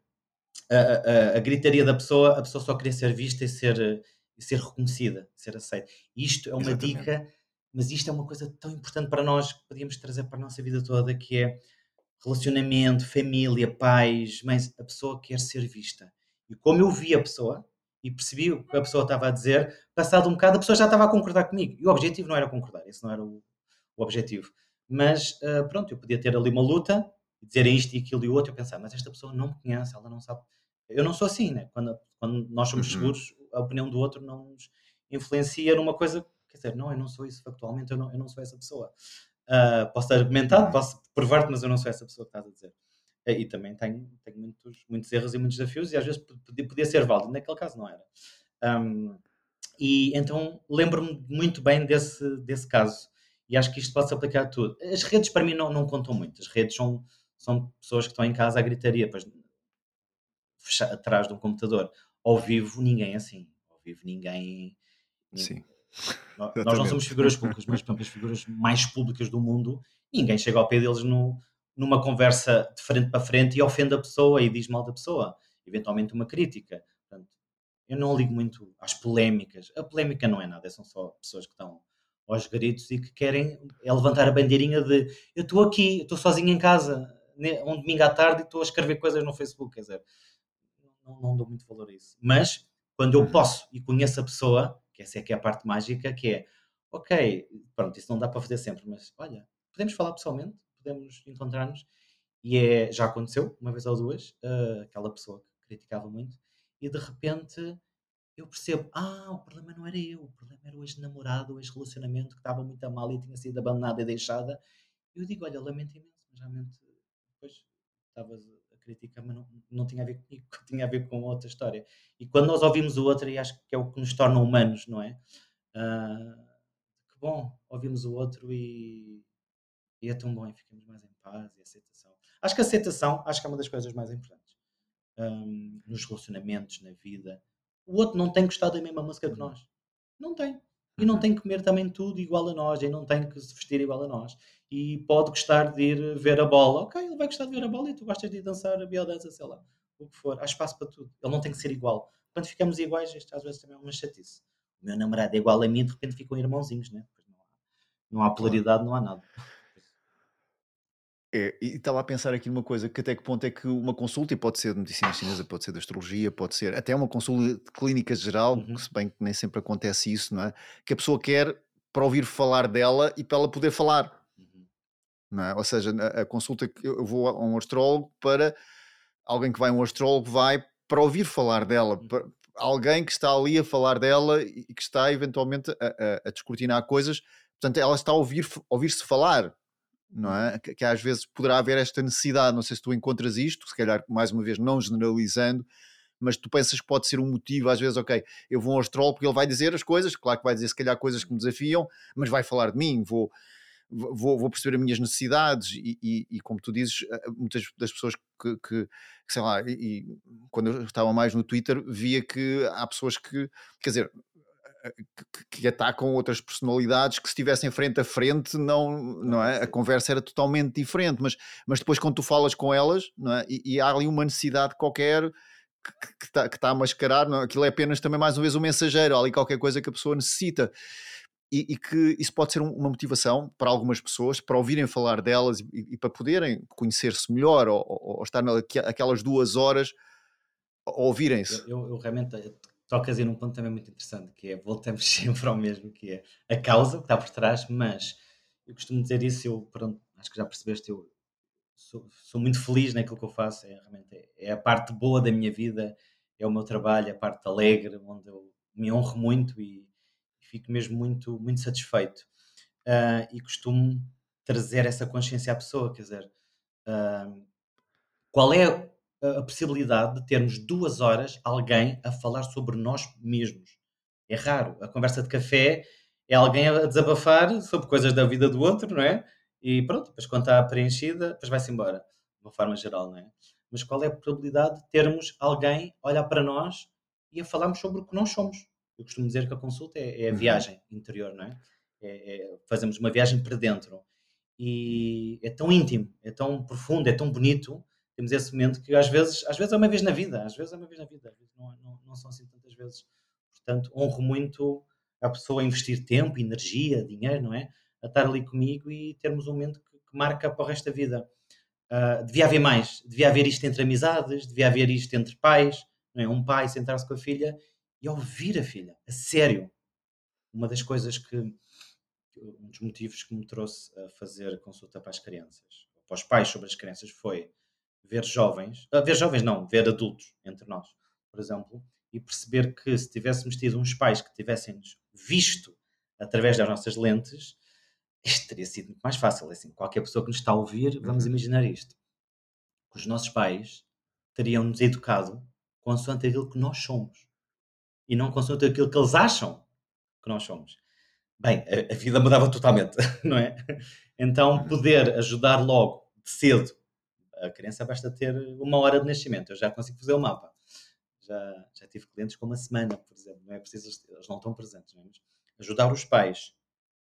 a, a, a, gritaria da pessoa, a pessoa só queria ser vista e ser, e ser reconhecida, ser aceita. Isto é uma Exatamente. dica, mas isto é uma coisa tão importante para nós que podíamos trazer para a nossa vida toda, que é relacionamento, família, pais, mães, a pessoa quer ser vista. E como eu vi a pessoa e percebi o que a pessoa estava a dizer, passado um bocado a pessoa já estava a concordar comigo. E o objetivo não era concordar, esse não era o, o objetivo. Mas uh, pronto, eu podia ter ali uma luta, dizer isto e aquilo e o outro, eu pensar, mas esta pessoa não me conhece, ela não sabe. Eu não sou assim, né? Quando, quando nós somos uhum. seguros, a opinião do outro não nos influencia numa coisa, quer dizer, não, eu não sou isso factualmente, eu não, eu não sou essa pessoa. Uh, posso estar argumentado, posso provar-te, mas eu não sou essa pessoa que estás a dizer. E também tenho, tenho muitos, muitos erros e muitos desafios, e às vezes podia, podia ser válido, naquele caso não era. Um, e então lembro-me muito bem desse, desse caso, e acho que isto pode se aplicar a tudo. As redes para mim não, não contam muito, as redes são são pessoas que estão em casa à gritaria, pois, atrás de um computador. Ao vivo, ninguém é assim. Ao vivo, ninguém. ninguém Nós não somos figuras públicas, mas exemplo, as figuras mais públicas do mundo, ninguém chega ao pé deles no, numa conversa de frente para frente e ofende a pessoa e diz mal da pessoa. Eventualmente uma crítica. Portanto, eu não ligo muito às polémicas. A polémica não é nada, são só pessoas que estão aos gritos e que querem é levantar a bandeirinha de eu estou aqui, estou sozinho em casa, um domingo à tarde e estou a escrever coisas no Facebook. Quer dizer, não, não dou muito valor a isso. Mas quando eu uhum. posso e conheço a pessoa, que essa é que é a parte mágica, que é ok, pronto, isso não dá para fazer sempre, mas olha, podemos falar pessoalmente, podemos encontrar-nos. E é, já aconteceu, uma vez ou duas, uh, aquela pessoa que criticava muito, e de repente eu percebo, ah, o problema não era eu, o problema era o ex-namorado, o ex-relacionamento que estava muito a mal e tinha sido abandonada e deixada. Eu digo, olha, lamento imenso, mas realmente depois estavas a criticar, mas não, não tinha a ver comigo, tinha a ver com outra história. E quando nós ouvimos o outro, e acho que é o que nos torna humanos, não é? Uh, que bom, ouvimos o outro e, e é tão bom e ficamos mais em paz e aceitação. Acho que a aceitação, acho que é uma das coisas mais importantes. Um, nos relacionamentos, na vida. O outro não tem gostado da mesma música que uhum. nós. Não tem. E não uhum. tem que comer também tudo igual a nós, e não tem que se vestir igual a nós. E pode gostar de ir ver a bola. Ok, ele vai gostar de ver a bola e tu gostas de ir dançar a biodança, sei lá, o que for. Há espaço para tudo. Ele não tem que ser igual. Quando ficamos iguais, isto às vezes também é uma chatice. O meu namorado é igual a mim, de repente ficam irmãozinhos, né? Não há, não há polaridade, não há nada. É, e estava a pensar aqui numa coisa, que até que ponto é que uma consulta, e pode ser de medicina chinesa, pode ser de astrologia, pode ser até uma consulta de clínica geral, uhum. que se bem que nem sempre acontece isso, não é? Que a pessoa quer para ouvir falar dela e para ela poder falar. Uhum. Não é? Ou seja, a, a consulta que eu vou a um astrólogo para alguém que vai a um astrólogo vai para ouvir falar dela, uhum. para, alguém que está ali a falar dela e que está eventualmente a, a, a descortinar coisas, portanto ela está a ouvir ouvir-se falar não é? Que, que, às vezes poderá haver esta necessidade, não sei se tu encontras isto, se calhar mais uma vez não generalizando, mas tu pensas que pode ser um motivo, às vezes, ok, eu vou ao astrólogo porque ele vai dizer as coisas, claro que vai dizer se calhar coisas que me desafiam, mas vai falar de mim, vou, vou, vou perceber as minhas necessidades e, e, e, como tu dizes, eh, muitas das pessoas que, que, que sei lá, e, e, quando eu estava mais no Twitter, via que há pessoas que, quer dizer, que, que, atacam outras personalidades que se estivessem frente a frente não, não é? a conversa era totalmente diferente mas, mas depois quando tu falas com elas não é? e, e há ali uma necessidade qualquer que está que tá a mascarar, não? É? aquilo é apenas também mais uma vez um mensageiro, há ali qualquer coisa que a pessoa necessita e, e que isso pode ser uma motivação para algumas pessoas para ouvirem falar delas e, e para poderem conhecer-se melhor ou, ou, ou estar naquelas duas horas ouvirem-se. Eu, eu, eu, realmente tocas aí num ponto também muito interessante, que é, voltamos sempre ao mesmo, que é a causa que está por trás, mas eu costumo dizer isso, eu, pronto, acho que já percebeste, eu sou, sou muito feliz naquilo que eu faço, é, realmente é, é, a parte boa da minha vida, é o meu trabalho, a parte alegre, onde eu me honro muito e, e fico mesmo muito, muito satisfeito. Uh, e costumo trazer essa consciência à pessoa, quer dizer, uh, qual é a possibilidade de termos duas horas alguém a falar sobre nós mesmos. É raro. A conversa de café é alguém a desabafar sobre coisas da vida do outro, não é? E pronto, depois quando está preenchida, depois vai-se embora, de uma forma geral, não é? Mas qual é a probabilidade de termos alguém olhar para nós e a falarmos sobre o que nós somos? Eu costumo dizer que a consulta é, é a uhum. viagem interior, não é? É, é? Fazemos uma viagem para dentro. E é tão íntimo, é tão profundo, é tão bonito temos esse momento que às vezes, às vezes é uma vez na vida, às vezes é uma vez na vida, não, não, não são assim tantas vezes. Portanto, honro muito a pessoa a investir tempo, energia, dinheiro, não é? A estar ali comigo e termos um momento que, que marca para o resto da vida. Uh, devia haver mais, devia haver isto entre amizades, devia haver isto entre pais, não é? Um pai sentar-se com a filha e ouvir a filha, a sério. Uma das coisas que, um dos motivos que me trouxe a fazer consulta para as crianças, para os pais sobre as crianças, foi ver jovens, uh, ver jovens não, ver adultos entre nós, por exemplo, e perceber que se tivéssemos tido uns pais que tivessem-nos visto através das nossas lentes, isto teria sido muito mais fácil. É assim, qualquer pessoa que nos está a ouvir, vamos uhum. imaginar isto. Os nossos pais teriam-nos educado consoante aquilo que nós somos e não consoante aquilo que eles acham que nós somos. Bem, a, a vida mudava totalmente, não é? Então, uhum. poder ajudar logo, de cedo, a criança basta ter uma hora de nascimento, eu já consigo fazer o mapa. Já, já tive clientes com uma semana, por exemplo, não é preciso, eles não estão presentes, não é? ajudar os pais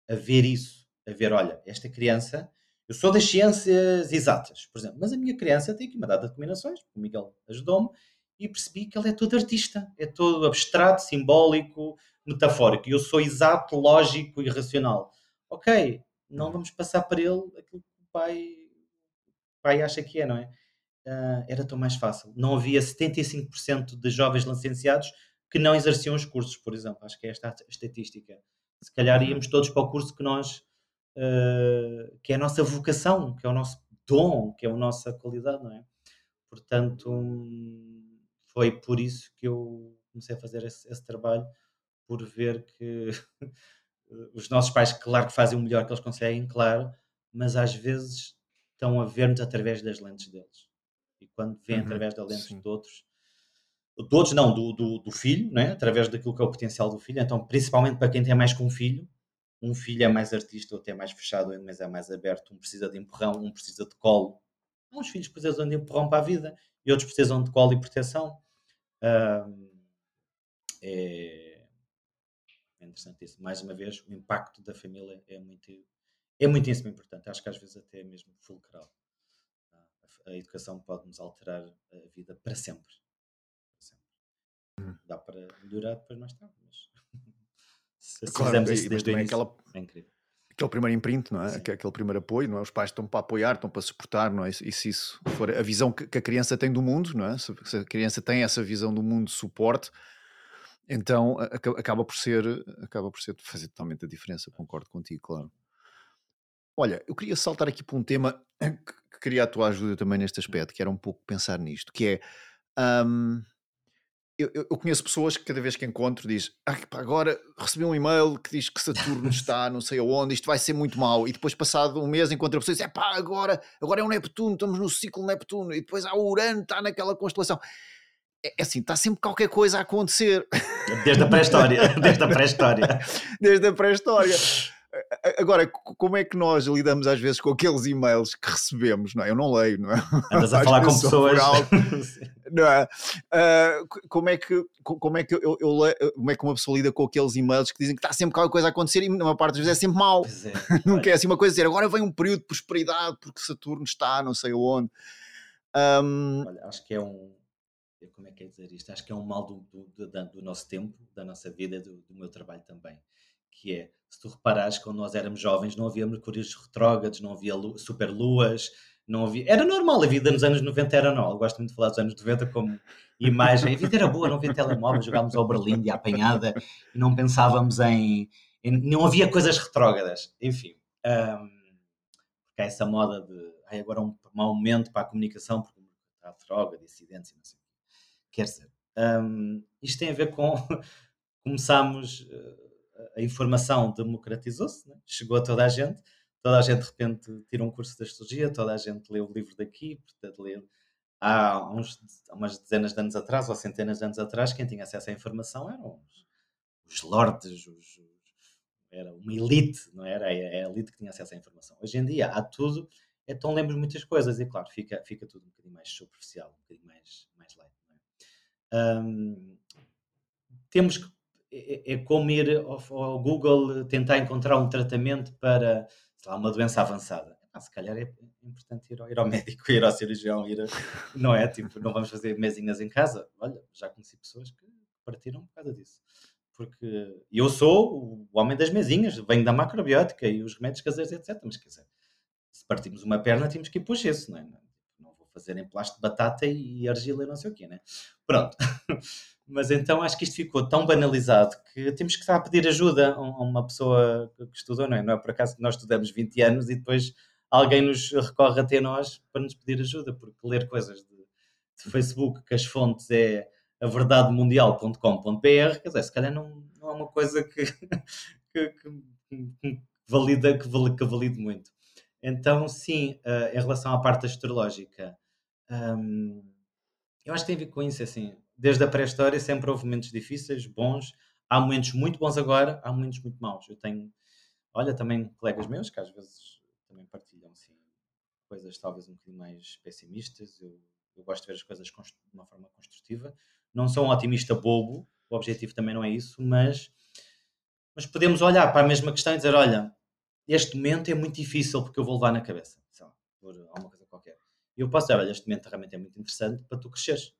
a ver isso, a ver, olha, esta criança, eu sou das ciências exatas, por exemplo, mas a minha criança tem aqui uma data de combinações, o Miguel ajudou-me, e percebi que ele é todo artista, é todo abstrato, simbólico, metafórico, e eu sou exato, lógico e racional. Ok, não vamos passar para ele aquilo que o pai, pai acha que é, não é? Uh, era tão mais fácil. Não havia 75% de jovens licenciados que não exerciam os cursos, por exemplo. Acho que é esta a estatística. Se calhar uhum. íamos todos para o curso que nós, uh, que é a nossa vocação, que é o nosso dom, que é a nossa qualidade, não é? Portanto, foi por isso que eu comecei a fazer esse, esse trabalho, por ver que os nossos pais, claro que fazem o melhor que eles conseguem, claro, mas às vezes estão a ver-nos através das lentes deles. E quando vêm uhum, através das lentes de outros, de outros não, do, do, do, filho, né? através daquilo que é o potencial do filho, então principalmente para quem tem mais que um filho, um filho é mais artista, outro é mais fechado, mas é mais aberto, um precisa de empurrão, um precisa de colo. Uns filhos precisam de empurrão para a vida e outros precisam de colo e proteção. É, é interessante isso. Mais uma vez, o impacto da família é muito, é muitíssimo importante. Acho que às vezes até é mesmo fulcral. A, educação pode nos alterar a vida para sempre. Para sempre. Hum. Dá para melhorar depois mais tarde, mas se claro, fizermos isso desde o início, aquela... é incrível aquele primeiro imprint, não é? Sim. Aquele primeiro apoio, não é? Os pais estão para apoiar, estão para suportar, não é? E se isso for a visão que a criança tem do mundo, não é? Se a criança tem essa visão do mundo de suporte, então acaba por ser, acaba por ser fazer totalmente a diferença. Concordo contigo, claro. Olha, eu queria saltar aqui para um tema que queria a tua ajuda também neste aspecto, que era um pouco pensar nisto, que é um, eu, eu, conheço pessoas que cada vez que encontro diz ah, agora recebi um e-mail que diz que Saturno está não sei aonde, isto vai ser muito mau. E depois passado um mês encontro a pessoa e diz é pá, agora, agora é um Neptuno, estamos no ciclo Neptuno. E depois há o Urano, está naquela constelação. É, é assim, está sempre qualquer coisa a acontecer. Desde a pré-história desde a pré-história. Desde a pré-história Agora, como é que nós lidamos às vezes com aqueles e-mails que recebemos? Não é? Eu não leio, não é? Andas a falar com pessoas. não é? Uh, como é que, como, é que eu, eu, leio, como é que uma pessoa lida com aqueles e-mails que dizem que está sempre qualquer coisa a acontecer e na maior parte das vezes é sempre mal. É, não quer assim uma coisa dizer agora vem um período de prosperidade porque Saturno está não sei onde. Um... Olha, acho que é um. Como é que é dizer isto? Acho que é um mal do, do, do, do nosso tempo, da nossa vida, do, do meu trabalho também que é, se tu reparares, quando nós éramos jovens, não havia mercúrios retrógrados, não havia superluas, não havia... Era normal, a vida nos anos 90 era normal. Gosto muito de falar dos anos 90 como imagem. A vida era boa, não havia telemóveis, jogávamos ao Berlim de apanhada e não pensávamos em. Não havia coisas retrógradas. Enfim, um, porque há essa moda de... Ai, agora é um mau momento para a comunicação, porque está retrógrado, e não sei o Quer dizer, um, isto tem a ver com... Começámos a informação democratizou-se, né? chegou a toda a gente, toda a gente de repente tira um curso de astrologia, toda a gente lê o livro daqui, portanto, lê. Há, uns, umas dezenas de anos atrás, ou centenas de anos atrás, quem tinha acesso à informação eram os, os lordes, os, era uma elite, não era? É a elite que tinha acesso à informação. Hoje em dia há tudo, então lemos muitas coisas e, claro, fica, fica tudo um bocadinho mais superficial, um bocadinho mais, mais light. É? Um, temos que é, é, como ir ao, ao, Google tentar encontrar um tratamento para lá, uma doença avançada. Ah, se calhar é importante ir ao, ir ao médico, ir ao cirurgião, ir a, não é? Tipo, não vamos fazer mesinhas em casa. Olha, já conheci pessoas que partiram por causa disso. Porque eu sou o homem das mesinhas, venho da macrobiótica e os remédios caseiros, etc. Mas quer dizer, se partimos uma perna, temos que ir para o gesso, não é? Fazer em plástico de batata e argila e não sei o quê, né? Pronto. Mas então acho que isto ficou tão banalizado que temos que estar a pedir ajuda a uma pessoa que estudou, não é? Não é por acaso que nós estudamos 20 anos e depois alguém nos recorre até nós para nos pedir ajuda, porque ler coisas de, de Facebook, que as fontes é a verdademundial.com.br, quer dizer, se calhar não, não é uma coisa que, que, que, valida, que, valide, muito. Então, sim, uh, em relação à parte astrológica, um, eu acho que tem a ver com isso, assim, desde a pré-história sempre houve momentos difíceis, bons. Há momentos muito bons agora, há momentos muito maus. Eu tenho, olha, também colegas meus que às vezes também partilham assim, coisas talvez um bocadinho mais pessimistas. Eu, eu gosto de ver as coisas de uma forma construtiva. Não sou um otimista bobo, o objetivo também não é isso, mas mas podemos olhar para a mesma questão e dizer: olha, este momento é muito difícil porque eu vou levar na cabeça, sei lá, por alguma coisa qualquer. E eu posso dizer: olha, este momento realmente é muito interessante para tu cresceres.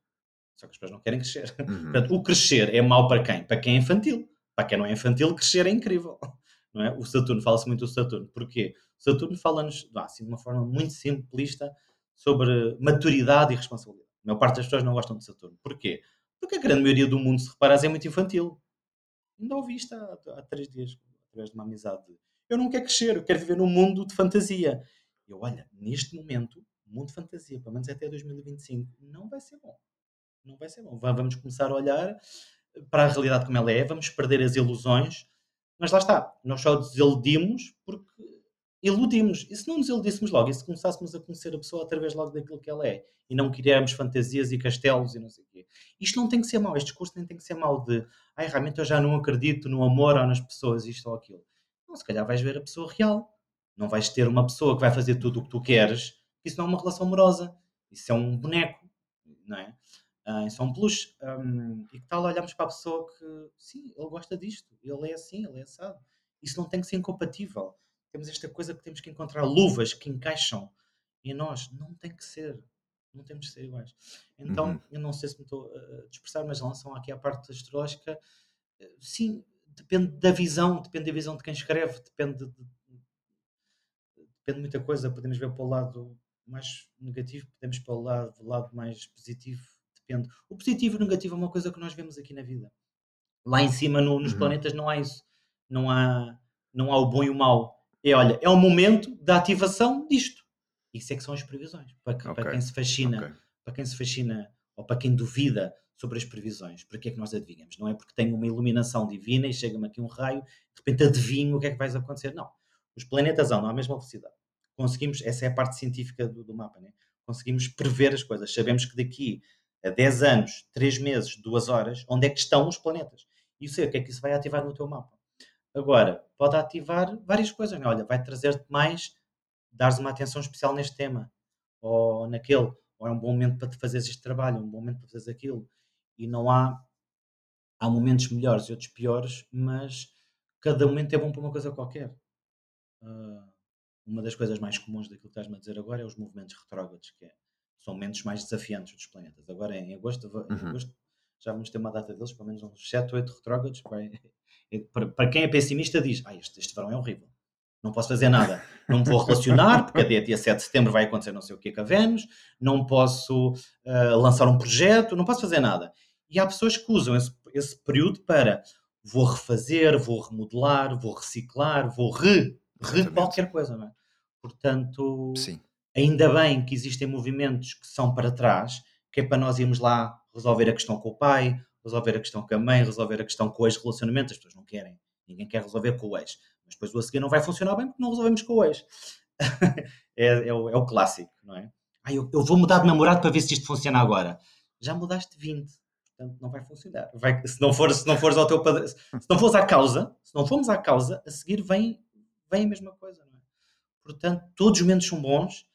Só que as pessoas não querem crescer. Uhum. Portanto, o crescer é mau para quem? Para quem é infantil. Para quem não é infantil, crescer é incrível. Não é? O Saturno, fala-se muito do Saturno. Porquê? O Saturno fala-nos, assim, de uma forma muito simplista, sobre maturidade e responsabilidade. A maior parte das pessoas não gostam de Saturno. Porquê? Porque a grande maioria do mundo, se reparas, é muito infantil. Ainda ouvi isto há, há três dias, através de uma amizade. Eu não quero crescer, eu quero viver num mundo de fantasia. Eu, olha, neste momento, mundo fantasia, pelo menos até 2025, não vai ser bom. Não vai ser bom. Vamos começar a olhar para a realidade como ela é, vamos perder as ilusões, mas lá está, nós só desiludimos porque iludimos. E se não nos iludíssemos logo, e se começássemos a conhecer a pessoa através logo daquilo que ela é, e não criarmos fantasias e castelos e não sei o quê. Isto não tem que ser mau, este discurso nem tem que ser mau de ai, realmente eu já não acredito no amor ou nas pessoas, isto ou aquilo. Não, se calhar vais ver a pessoa real. Não vais ter uma pessoa que vai fazer tudo o que tu queres, isso não é uma relação amorosa. Isso é um boneco, não é? Uh, isso é um peluche. Um, e que tal olharmos para a pessoa que, sim, ele gosta disto, ele é assim, ele é assado. Isso não tem que ser incompatível temos esta coisa que temos que encontrar luvas que encaixam em nós. Não tem que ser. Não temos que ser iguais. Então, uhum. eu não sei se me estou a dispersar, mas lançam aqui a parte astrológica. Eh, sim, depende da visão, depende da visão de quem escreve, depende de, depende de muita coisa. Podemos ver para o lado mais negativo, podemos para o lado, o lado mais positivo, depende. O positivo e o negativo é uma coisa que nós vemos aqui na vida. Lá em cima, no, nos uhum. planetas, não há isso. Não há, não há o bom e o mau é, olha, é o momento da ativação disto. Isso é que são as previsões. Para, okay. para quem se fascina, okay. para quem se fascina ou para quem duvida sobre as previsões, para que é que nós adivinhamos? Não é porque tenho uma iluminação divina e chega-me aqui um raio, de repente adivinho o que é que vai acontecer. Não. Os planetas andam à mesma velocidade. Conseguimos, essa é a parte científica do, do mapa, né? conseguimos prever as coisas. Sabemos que daqui a 10 anos, 3 meses, 2 horas, onde é que estão os planetas. E sei o que é que isso vai ativar no teu mapa. Agora, pode ativar várias coisas. Né? Olha, vai trazer-te mais, dares uma atenção especial neste tema, ou naquele, ou é um bom momento para te fazeres este trabalho, um bom momento para fazeres aquilo. E não há, há momentos melhores e outros piores, mas cada momento é bom para uma coisa qualquer. Uh, uma das coisas mais comuns daquilo que estás-me a dizer agora é os movimentos retrógrados, que é, são momentos mais desafiantes dos planetas. Agora, em agosto, em uhum. agosto já vamos ter uma data deles, pelo menos uns 7 ou 8 retrógrados, para, para quem é pessimista, diz: ah, este, este verão é horrível. Não posso fazer nada. Não me vou relacionar, porque até dia 7 de setembro vai acontecer não sei o que com a Vênus. Não posso uh, lançar um projeto, não posso fazer nada. E há pessoas que usam esse, esse período para vou refazer, vou remodelar, vou reciclar, vou re, re qualquer coisa, não é? Portanto, Sim. ainda bem que existem movimentos que são para trás, que é para nós irmos lá resolver a questão com o pai, resolver a questão com a mãe, resolver a questão com o ex-relacionamento, as pessoas não querem, ninguém quer resolver com o ex, mas depois o a seguir não vai funcionar bem porque não resolvemos com o ex. é, é, o, é, o, clássico, não é? Ah, eu, eu, vou mudar de namorado para ver se isto funciona agora. Já mudaste 20, portanto não vai funcionar. Vai, se, não for, se não fores ao teu padrão, se não fores à causa, se não formos à causa, a seguir vem, vem a mesma coisa, não é? Portanto, todos os momentos são bons,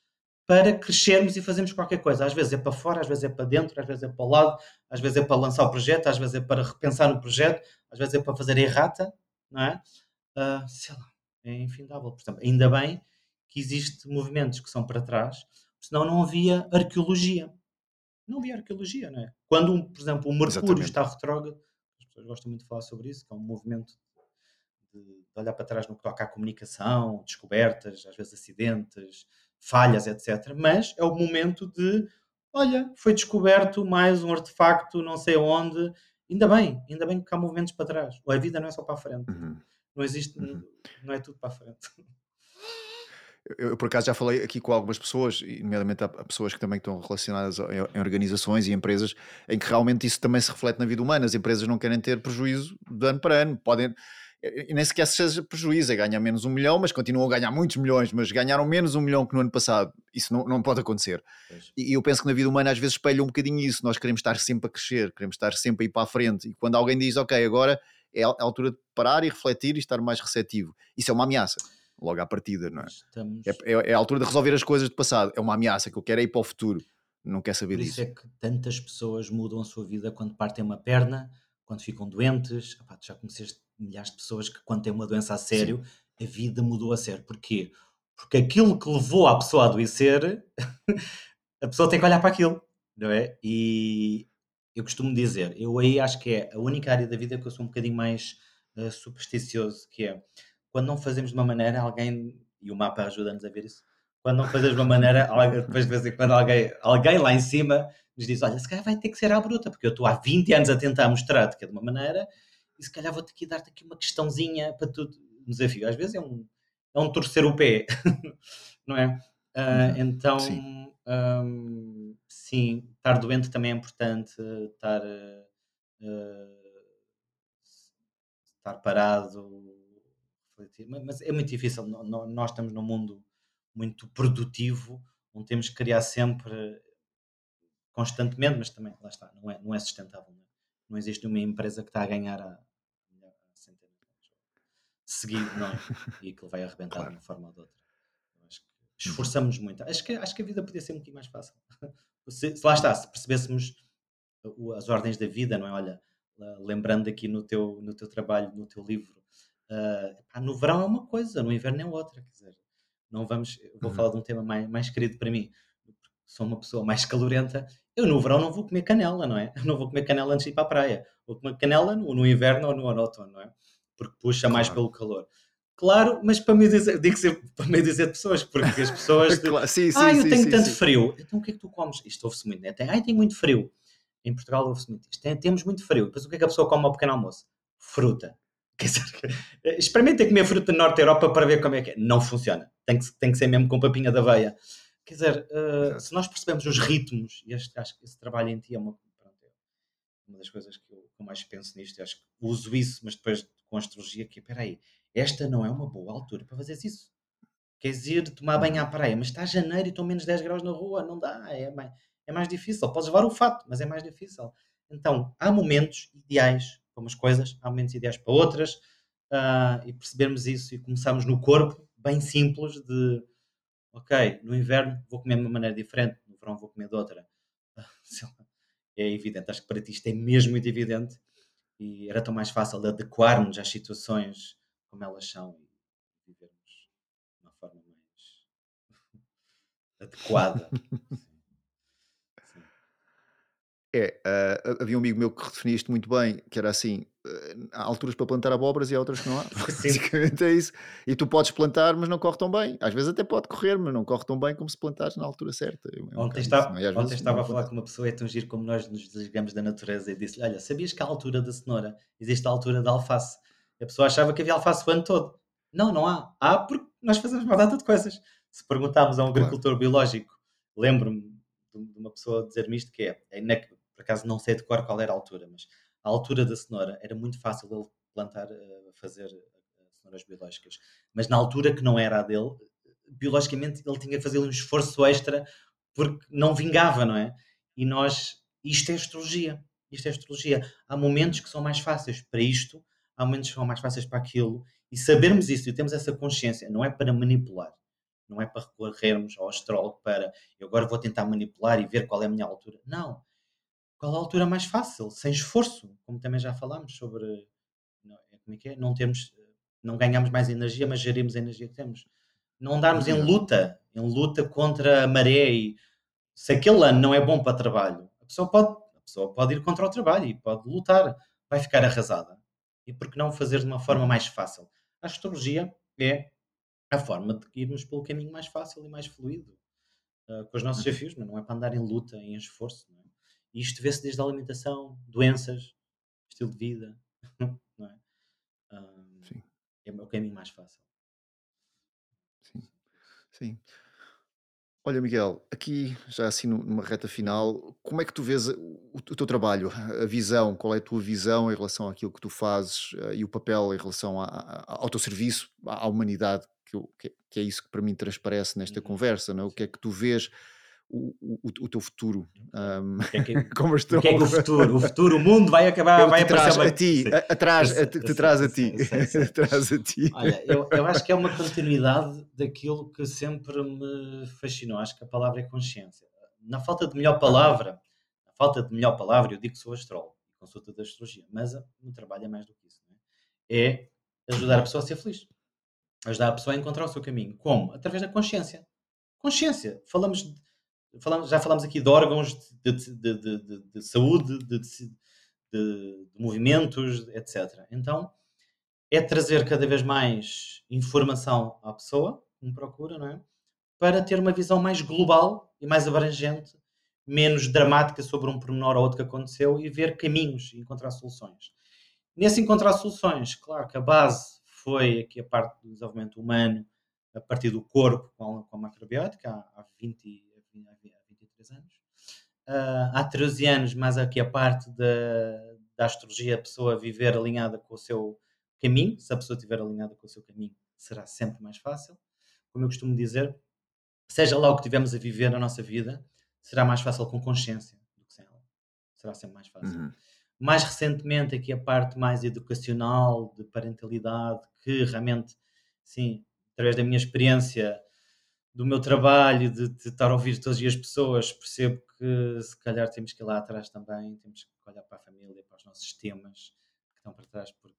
para crescermos e fazermos qualquer coisa. Às vezes é para fora, às vezes é para dentro, às vezes é para o lado, às vezes é para lançar o projeto, às vezes é para repensar no projeto, às vezes é para fazer errata, não é? Uh, sei lá, é infindável. Portanto, ainda bem que existem movimentos que são para trás, senão não havia arqueologia. Não havia arqueologia, não é? Quando, por exemplo, o Mercúrio Exatamente. está retrógrado, as pessoas gostam muito de falar sobre isso, que é um movimento de, de olhar para trás no que toca à comunicação, descobertas, às vezes acidentes, falhas, etc. Mas é o momento de, olha, foi descoberto mais um artefacto, não sei onde. Ainda bem, ainda bem que há movimentos para trás. A vida não é só para a frente. Uhum. Não existe, uhum. não é tudo para a frente. Eu, eu, por acaso, já falei aqui com algumas pessoas, nomeadamente a, pessoas que também estão relacionadas em, organizações e empresas, em que realmente isso também se reflete na vida humana. As empresas não querem ter prejuízo de ano para ano. Podem, e nem sequer seja prejuízo, é ganhar menos um milhão, mas continuam a ganhar muitos milhões, mas ganharam menos um milhão que no ano passado. Isso não, não pode acontecer. E, e eu penso que na vida humana às vezes espelha um bocadinho isso. Nós queremos estar sempre a crescer, queremos estar sempre a ir para a frente. E quando alguém diz, ok, agora é a altura de parar e refletir e estar mais receptivo, isso é uma ameaça. Logo à partida, não é? Estamos... É, é, é, a altura de resolver as coisas do passado. É uma ameaça que eu quero é ir para o futuro. Não quer saber Por disso. Isso é que tantas pessoas mudam a sua vida quando partem uma perna, quando ficam doentes, tu já conheceste milhares de pessoas que quando têm uma doença a sério, Sim. a vida mudou a sério. Porquê? Porque aquilo que levou a pessoa a adoecer, a pessoa tem que olhar para aquilo, não é? E eu costumo dizer, eu aí acho que é a única área da vida que eu sou um bocadinho mais uh, supersticioso, que é quando não fazemos de uma maneira, alguém, e o mapa ajuda-nos a ver isso, quando não fazes de uma maneira, depois de vez em quando alguém, alguém lá em cima nos diz: Olha, se calhar vai ter que ser à bruta, porque eu estou há 20 anos a tentar mostrar-te que é de uma maneira e se calhar vou-te aqui dar-te aqui uma questãozinha para tu. Um desafio. Às vezes é um, é um torcer o pé, não é? Uh, então, sim. Um, sim. estar doente também é importante, estar, uh, estar parado, mas é muito difícil. Nós estamos num mundo muito produtivo, onde temos que criar sempre constantemente, mas também, lá está, não é, não é sustentável. Não, é? não existe uma empresa que está a ganhar a, a centenas de seguido, não é? E ele vai arrebentar claro. de uma forma ou de outra. Acho que esforçamos muito. Acho que, acho que a vida podia ser um bocadinho mais fácil. Se, se lá está, se percebêssemos as ordens da vida, não é? Olha, lembrando aqui no teu, no teu trabalho, no teu livro, uh, no verão é uma coisa, no inverno é outra. Quer dizer, não vamos, vou uhum. falar de um tema mais, mais querido para mim. Sou uma pessoa mais calorenta eu no verão não vou comer canela, não é? Eu não vou comer canela antes de ir para a praia. Vou comer canela no, no inverno ou no outono, não é? Porque puxa claro. mais pelo calor. Claro, mas para me dizer, digo sempre para me dizer de pessoas, porque as pessoas. claro. sim, sim, ah, eu sim, tenho sim, tanto frio. Então o que é que tu comes? Isto ouve-se muito, né? Tem, ah, tenho muito frio. Em Portugal ouve-se muito isto. Tem, temos muito frio. Depois o que é que a pessoa come ao pequeno almoço? Fruta. Quer dizer, experimenta comer fruta no Norte da Europa para ver como é que é. Não funciona. Tem que, tem que ser mesmo com papinha da aveia. Quer dizer, uh, se nós percebemos os ritmos, e este, acho que esse trabalho em ti é uma, é uma das coisas que eu, mais penso nisto, acho que uso isso, mas depois com a astrologia, que espera aí, esta não é uma boa altura para fazer isso. Queres ir tomar banho à praia, mas está janeiro e estão menos 10 graus na rua, não dá, é mais, é mais difícil. Podes levar o fato, mas é mais difícil. Então, há momentos ideais para umas coisas, há momentos ideais para outras, uh, e percebermos isso e começarmos no corpo, bem simples, de ok, no inverno vou comer de uma maneira diferente, no verão vou comer de outra. É evidente, acho que para ti isto é mesmo muito evidente e era tão mais fácil de adequarmos às situações como elas são e vivermos de uma forma mais adequada. É, uh, havia um amigo meu que redefinia isto muito bem, que era assim: uh, há alturas para plantar abóboras e há outras que não há. Basicamente é isso. E tu podes plantar, mas não corre tão bem. Às vezes até pode correr, mas não corre tão bem como se plantares na altura certa. É um ontem estava, é? ontem estava a falar com uma pessoa, é tão giro como nós nos desligamos da natureza e disse-lhe: Olha, sabias que a altura da cenoura existe a altura da alface? E a pessoa achava que havia alface o ano todo. Não, não há. Há porque nós fazemos uma data de coisas. Se perguntarmos a um agricultor claro. biológico, lembro-me de uma pessoa dizer-me isto, que é, é por acaso não sei de cor qual era a altura, mas a altura da cenoura era muito fácil ele plantar, uh, fazer uh, cenouras biológicas. Mas na altura que não era a dele, biologicamente ele tinha que fazer um esforço extra porque não vingava, não é? E nós, isto é astrologia. Isto é astrologia. Há momentos que são mais fáceis para isto, há momentos que são mais fáceis para aquilo, e sabermos isso e temos essa consciência, não é para manipular, não é para recorrermos ao astrólogo para eu agora vou tentar manipular e ver qual é a minha altura. Não qual a altura mais fácil, sem esforço, como também já falámos sobre não, é, como é que é? Não temos, não ganhamos mais energia, mas gerimos a energia que temos. Não andarmos em luta, em luta contra a maré e se aquele ano não é bom para trabalho, a pessoa pode, a pessoa pode ir contra o trabalho e pode lutar, vai ficar arrasada. E por que não fazer de uma forma mais fácil? A astrologia é a forma de irmos pelo caminho mais fácil e mais fluido uh, com os nossos uhum. desafios, mas não é para andar em luta, em esforço. Não é? E isto vê-se desde a alimentação, doenças, estilo de vida, não é? Um, Sim. É o caminho mais fácil. Sim. Sim. Olha, Miguel, aqui já assim numa reta final, como é que tu vês o, teu trabalho, a visão, qual é a tua visão em relação àquilo que tu fazes uh, e o papel em relação a, ao teu serviço, à humanidade, que, é isso que para mim transparece nesta uhum. conversa, não é? o que é que tu vês o, o, o teu futuro. Um, o que é que, o, que é que o futuro? O futuro, o mundo vai acabar, vai aparecer a ti, atrás, te traz a ti, traz a ti. Olha, eu, eu acho que é uma continuidade daquilo que sempre me fascinou. Acho que a palavra é consciência. Na falta de melhor palavra, na falta de melhor palavra, eu digo que sou astrólogo. consulta da astrologia. Mas o meu trabalho é mais do que isso. É? é ajudar a pessoa a ser feliz. Ajudar a pessoa a encontrar o seu caminho. Como? Através da consciência. Consciência. Falamos, falamos já falamos aqui de órgãos de, de, de, de saúde, de, movimentos, etc. Então, é trazer cada vez mais informação à pessoa, como procura, não é? Para ter uma visão mais global e mais abrangente, menos dramática sobre um pormenor ou outro que aconteceu e ver caminhos e encontrar soluções. Nesse encontrar soluções, claro que a base foi aqui a parte do desenvolvimento humano a partir do corpo com a, com a macrobiótica há, há, 20, há 23 anos. Uh, há 13 anos, mais aqui a parte da, da astrologia, a pessoa viver alinhada com o seu caminho. Se a pessoa estiver alinhada com o seu caminho, será sempre mais fácil. Como eu costumo dizer, seja lá o que tivermos a viver na nossa vida, será mais fácil com consciência do que sem ela. Será sempre mais fácil. Uhum. Mais recentemente, aqui a parte mais educacional, de parentalidade, que realmente, sim, através da minha experiência, do meu trabalho, de, de estar a ouvir todas as pessoas, percebo que se calhar temos que ir lá atrás também, temos que olhar para a família, para os nossos temas que estão para trás, porque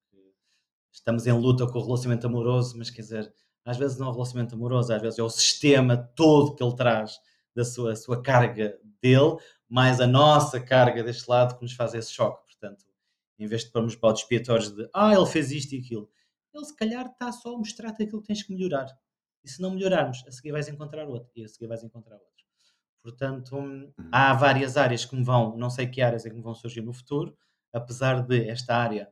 estamos em luta com o relacionamento amoroso, mas quer dizer, às vezes não é o relacionamento amoroso, às vezes é o sistema todo que ele traz da sua, sua carga dele, mais a nossa carga deste lado que nos faz esse choque. Portanto, em vez de pormos para os expiatórios de ah, ele fez isto e aquilo, ele se calhar está só a mostrar-te aquilo que tens que melhorar. E se não melhorarmos, a seguir vais encontrar outro, e a seguir vais encontrar outro. Portanto, hum, uhum. há várias áreas que me vão, não sei que áreas é que me vão surgir no futuro, apesar de esta área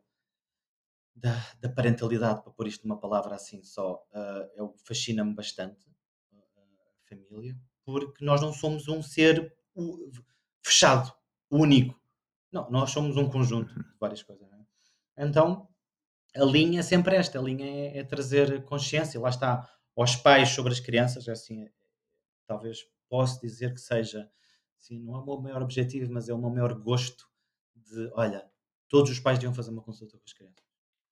da, da parentalidade, para pôr isto numa palavra assim só, uh, fascina-me bastante, uh, a família, porque nós não somos um ser fechado, único. Não, nós somos um conjunto uhum. de várias coisas. É? Então, a linha é sempre esta, a linha é, é, trazer consciência, lá está, aos pais sobre as crianças, é assim, talvez posso dizer que seja, assim, não é o meu maior objetivo, mas é o meu maior gosto de, olha, todos os pais deviam fazer uma consulta com as crianças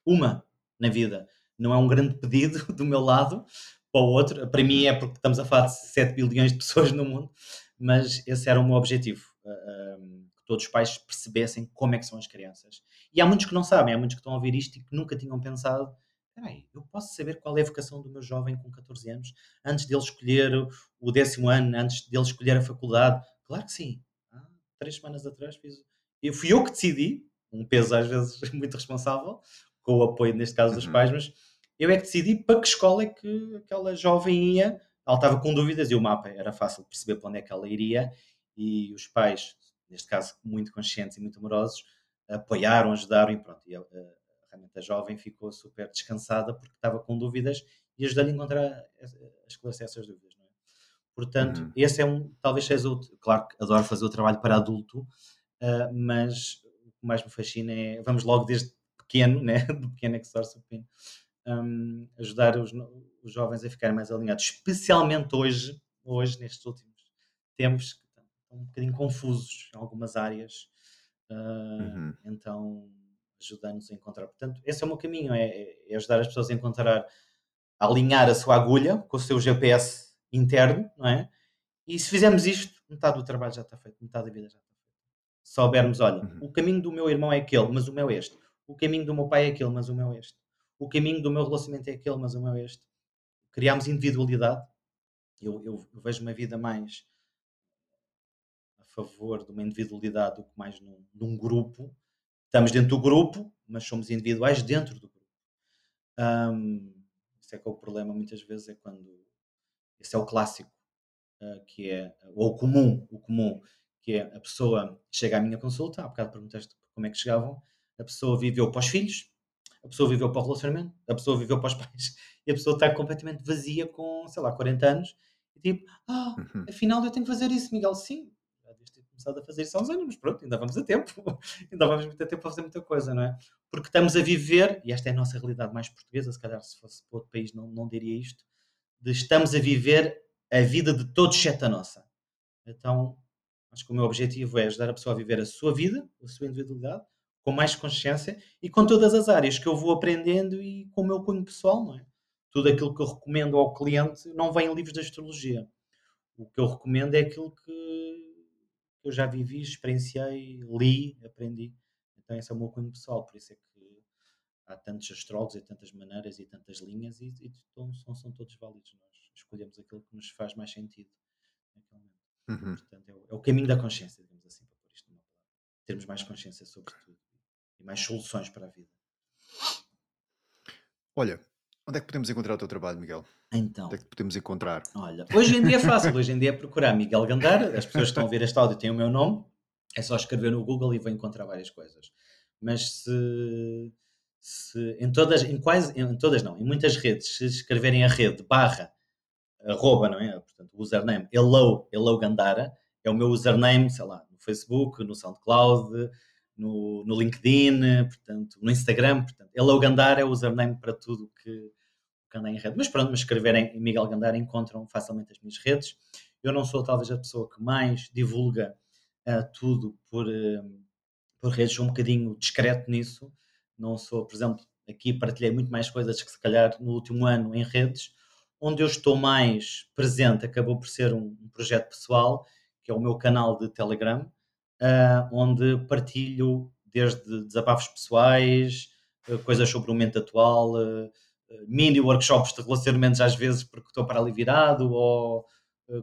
uma na vida. Não é um grande pedido do meu lado para o outro. Para mim é porque estamos a falar de 7 bilhões de pessoas no mundo, mas esse era o meu objetivo. Uh, que todos os pais percebessem como é que são as crianças. E há muitos que não sabem, há muitos que estão a ouvir isto e que nunca tinham pensado Peraí, eu posso saber qual é a vocação do meu jovem com 14 anos antes dele escolher o décimo ano, antes dele escolher a faculdade? Claro que sim. Há três semanas atrás fiz. Eu, fui eu que decidi, um peso às vezes muito responsável, com o apoio, neste caso, dos uhum. pais, mas eu é que decidi para que escola é que aquela jovem ia. Ela estava com dúvidas e o mapa era fácil perceber para onde é que ela iria e os pais, neste caso muito conscientes e muito amorosos, apoiaram, ajudaram e pronto. E a, realmente a jovem ficou super descansada porque estava com dúvidas e ajudou-lhe a encontrar, a esclarecer essas dúvidas. É? Portanto, uhum. esse é um, talvez seja o, claro que adoro fazer o trabalho para adulto, uh, mas o que mais me fascina é, vamos logo desde pequeno, né? do pequeno é que pequeno, um, ajudar os, os, jovens a ficarem mais alinhados, especialmente hoje, hoje nestes últimos tempos, que estão, um bocadinho confusos em algumas áreas, uh, uhum. então ajudando-nos a encontrar. Portanto, esse é o meu caminho, é, é, ajudar as pessoas a encontrar, a alinhar a sua agulha com o seu GPS interno, não é? E se fizermos isto, metade do trabalho já está feito, metade da vida já está feita. Se soubermos, olha, uhum. o caminho do meu irmão é aquele, mas o meu é este o caminho do meu pai é aquele, mas o meu é este. O caminho do meu relacionamento é aquele, mas o meu é este. Criámos individualidade. Eu, eu, eu vejo uma vida mais a favor de uma individualidade do que mais num, num, grupo. Estamos dentro do grupo, mas somos individuais dentro do grupo. Um, isso é que é o problema muitas vezes, é quando. Esse é o clássico, uh, que é. Ou o comum, o comum, que é a pessoa chega à minha consulta, há bocado perguntaste como é que chegavam, a pessoa viveu para os filhos, a pessoa viveu para o relacionamento, a pessoa viveu para os pais, e a pessoa está completamente vazia com, sei lá, 40 anos, e tipo, ah, uhum. afinal eu tenho que fazer isso, Miguel, sim, começado a fazer isso há uns anos, mas pronto, ainda vamos a tempo, ainda vamos muito a tempo para fazer muita coisa, não é? Porque estamos a viver, e esta é a nossa realidade mais portuguesa, se calhar se fosse para outro país não, não diria isto, de estamos a viver a vida de todos exceto a nossa. Então, acho que o meu objetivo é ajudar a pessoa a viver a sua vida, a sua individualidade, com mais consciência e com todas as áreas que eu vou aprendendo e com o meu cunho pessoal, não é? Tudo aquilo que eu recomendo ao cliente não vem em livros de astrologia. O que eu recomendo é aquilo que eu já vivi, experienciei, li, aprendi. Então esse é o meu cunho pessoal, por isso é que há tantos astrólogos e tantas maneiras e tantas linhas e, e são, são todos válidos. Nós escolhemos aquilo que nos faz mais sentido naquele momento. Uhum. Portanto, é o, é o, caminho da consciência, digamos assim, para pôr isto numa palavra. Termos mais consciência sobre tudo e mais soluções para a vida. Olha, onde é que podemos encontrar o teu trabalho, Miguel? Então. Onde é que podemos encontrar? Olha, hoje em dia é fácil. Hoje em dia é procurar Miguel Gandar. As pessoas que estão a ouvir este áudio têm o meu nome. É só escrever no Google e vão encontrar várias coisas. Mas se, se em todas, em quase, em todas não, em muitas redes, se escreverem a rede barra, arroba, não é? Portanto, o username hello, hello Gandara, é o meu username, sei lá, no Facebook, no SoundCloud, no, no LinkedIn, portanto, no Instagram, portanto, Hello Gandara é o username para tudo que, que anda em rede. Mas pronto, me escreverem em Miguel Gandara encontram facilmente as minhas redes. Eu não sou talvez a pessoa que mais divulga uh, tudo por, uh, por redes, sou um bocadinho discreto nisso. Não sou, por exemplo, aqui partilhei muito mais coisas que se calhar no último ano em redes. Onde eu estou mais presente acabou por ser um, um projeto pessoal, que é o meu canal de Telegram, uh, onde partilho desde desabafos pessoais, uh, coisas sobre o momento atual, uh, mini workshops de relacionamentos às vezes porque estou para ali virado, ou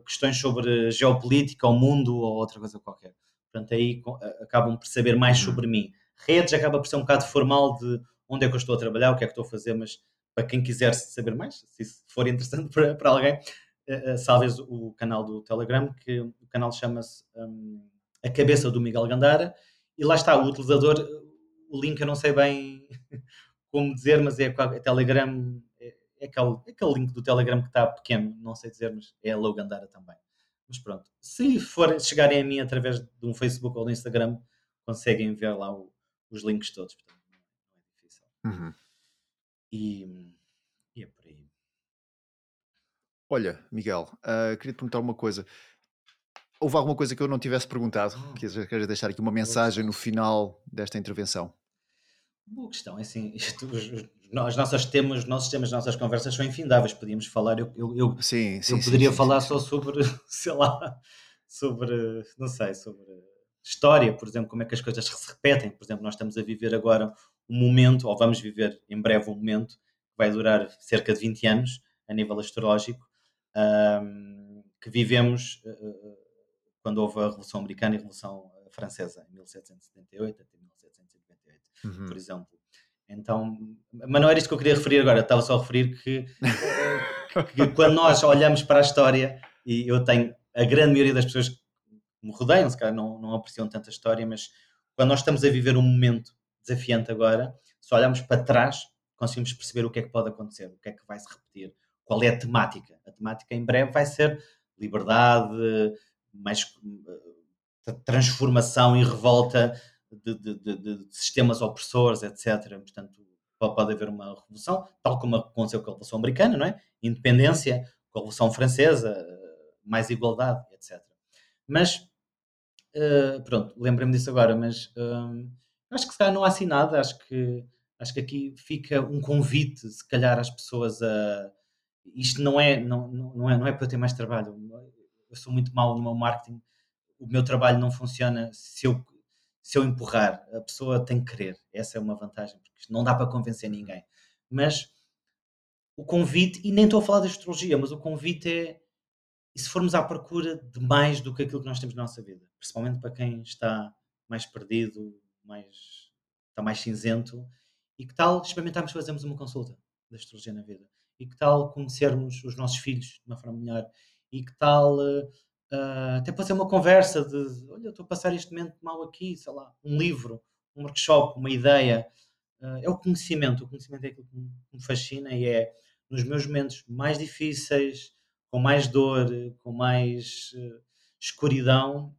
questões sobre geopolítica, o mundo, ou outra coisa qualquer. Portanto, aí acabam por saber mais uhum. sobre mim. Redes acaba por ser um bocado formal de onde é que eu estou a trabalhar, o que é que estou a fazer, mas para quem quiser saber mais, se isso for interessante para, para alguém, uh, salves o canal do Telegram, que o canal chama-se um, a cabeça do Miguel Gandara, e lá está o utilizador, o link eu não sei bem como dizer, mas é, é Telegram, é, é, aquele, é aquele link do Telegram que está pequeno, não sei dizer, mas é a Low Gandara também. Mas pronto, se for, chegarem a mim através de um Facebook ou do Instagram, conseguem ver lá o, os links todos, portanto não é difícil. Uhum. E, e, é por aí. Olha, Miguel, uh, queria te perguntar uma coisa. Houve alguma coisa que eu não tivesse perguntado? Hum. Queres deixar aqui uma mensagem no final desta intervenção? Boa questão, é assim, isto, os, nossos temas, nossos temas, nossas conversas são infindáveis, podíamos falar, eu, eu, eu, sim, sim, eu poderia sim, falar só sobre, sei lá, sobre, não sei, sobre história, por exemplo, como é que as coisas se repetem, por exemplo, nós estamos a viver agora um momento, ou vamos viver em breve um momento, que vai durar cerca de 20 anos, a nível astrológico, um, que vivemos uh, quando houve a Revolução Americana e a Revolução eh, Francesa, em 1778 até 1798, uhum. por exemplo. Então, mas não era isto que eu queria referir agora, estava só a referir que, que quando nós olhamos para a história, e eu tenho a grande maioria das pessoas que me rodeiam, se calhar não, não apreciam tanta história, mas quando nós estamos a viver um momento desafiante agora, se olharmos para trás, conseguimos perceber o que é que pode acontecer, o que é que vai se repetir, qual é a temática. A temática em breve vai ser liberdade, mais uh, transformação e revolta de, de, de, de, sistemas opressores, etc. Portanto, pode haver uma revolução, tal como aconteceu com a Revolução Americana, não é? Independência, com a Revolução Francesa, mais igualdade, etc. Mas, uh, pronto, lembrei-me disso agora, mas uh, acho que se calhar não há assim nada, acho que, acho que aqui fica um convite, se calhar, às pessoas a. Isto não é, não, não, é, não é para eu ter mais trabalho eu sou muito mau no meu marketing, o meu trabalho não funciona se eu, se eu empurrar. A pessoa tem que querer. Essa é uma vantagem, porque não dá para convencer ninguém. Mas o convite, e nem estou a falar de astrologia, mas o convite é e se formos à procura de mais do que aquilo que nós temos na nossa vida, principalmente para quem está mais perdido, mais, está mais cinzento, e que tal experimentarmos fazermos uma consulta da astrologia na vida? E que tal conhecermos os nossos filhos de uma forma melhor? E que tal uh, até pode ser uma conversa de olha, estou a passar este momento mal aqui, sei lá, um livro, um workshop, uma ideia. Uh, é o conhecimento, o conhecimento é aquilo que me fascina e é nos meus momentos mais difíceis, com mais dor, com mais uh, escuridão,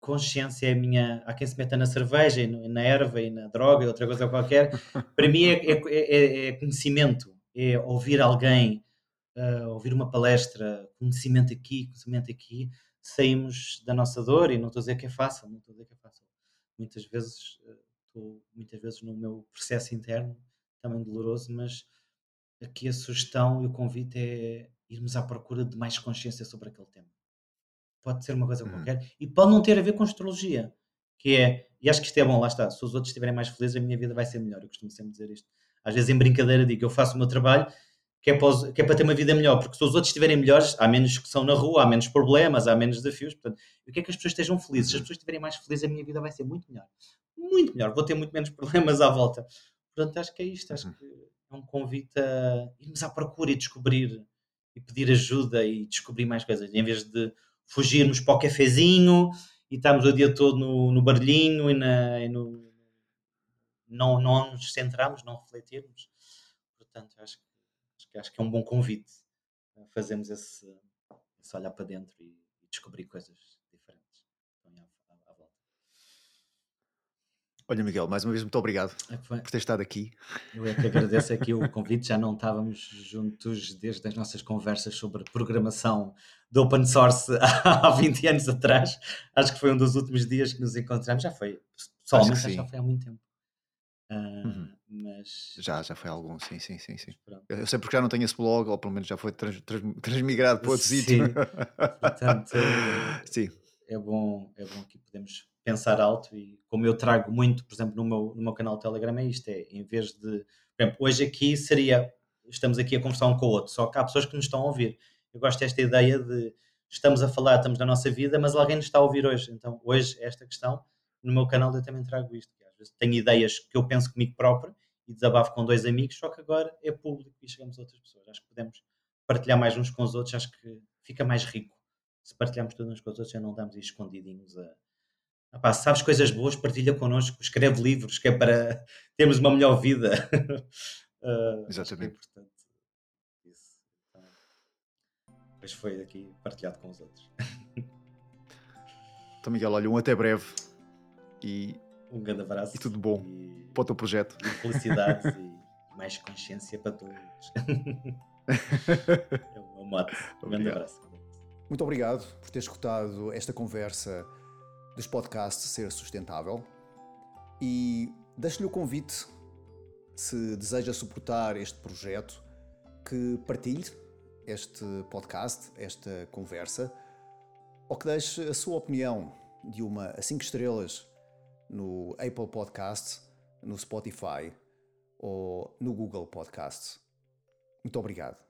consciência é a minha. Há quem se meta na cerveja, e na erva e na droga e outra coisa qualquer. Para mim é, é, é, é, conhecimento, é ouvir alguém uh, ouvir uma palestra, conhecimento aqui, conhecimento aqui, saímos da nossa dor e não estou a dizer que é fácil, não estou a dizer que é fácil. Muitas vezes uh, estou muitas vezes no meu processo interno, também doloroso, mas aqui a sugestão e o convite é irmos à procura de mais consciência sobre aquele tema. Pode ser uma coisa uhum. qualquer e pode não ter a ver com astrologia. que é, e acho que isto é bom, lá está, se os outros estiverem mais felizes, a minha vida vai ser melhor. Eu costumo sempre dizer isto. Às vezes, em brincadeira, digo: eu faço o meu trabalho que é, para, que é para ter uma vida melhor, porque se os outros estiverem melhores, há menos que são na rua, há menos problemas, há menos desafios. Portanto, eu quero que as pessoas estejam felizes. Se as pessoas estiverem mais felizes, a minha vida vai ser muito melhor. Muito melhor. Vou ter muito menos problemas à volta. Portanto, acho que é isto. Acho uhum. que é um convite a irmos à procura e descobrir e pedir ajuda e descobrir mais coisas, em vez de fugirmos para o cafezinho e estarmos o dia todo no, no barulhinho e, na, e no, não, não nos centramos, não refletirmos. Portanto, acho que que acho que é um bom convite. Fazemos esse, esse olhar para dentro e, e descobrir coisas diferentes à, à, volta. Olha, Miguel, mais uma vez muito obrigado é por ter estado aqui. Eu é que agradeço aqui o convite. Já não estávamos juntos desde as nossas conversas sobre programação do open source há 20 anos atrás. Acho que foi um dos últimos dias que nos encontramos. Já foi, pessoalmente, já foi há muito tempo. Uh, uhum. Mas... Já, já foi algum, sim, sim, sim. sim. Eu sei porque já não tenho esse blog, ou pelo menos já foi trans, trans, transmigrado para outro sim. sítio. Portanto, sim. é bom, é bom que podemos pensar alto e como eu trago muito, por exemplo, no meu, no meu canal Telegram é isto, é em vez de, por exemplo, hoje aqui seria, estamos aqui a conversar um com o outro, só que há pessoas que nos estão a ouvir. Eu gosto desta ideia de estamos a falar, estamos na nossa vida, mas alguém nos está a ouvir hoje. Então, hoje, esta questão, no meu canal eu também trago isto vezes tenho ideias que eu penso comigo próprio e desabafo com dois amigos, só que agora é público e chegamos a outras pessoas. Acho que podemos partilhar mais uns com os outros, acho que fica mais rico. Se partilhamos tudo uns com os outros, já não aí escondidinhos a. Epá, sabes coisas boas, partilha connosco, escreve livros, que é para termos uma melhor vida. uh, Exatamente. É importante isso. Então, depois foi aqui partilhado com os outros. Então, Miguel, olha, um até breve e um grande abraço. E tudo bom e, para o teu projeto. E felicidades e mais consciência para todos. é um mote. Um grande abraço. Muito obrigado por ter escutado esta conversa dos podcasts Ser Sustentável e deixo-lhe o convite, se deseja suportar este projeto, que partilhe este podcast, esta conversa, ou que deixe a sua opinião de uma a 5 estrelas no Apple Podcasts, no Spotify ou no Google Podcasts. Muito obrigado.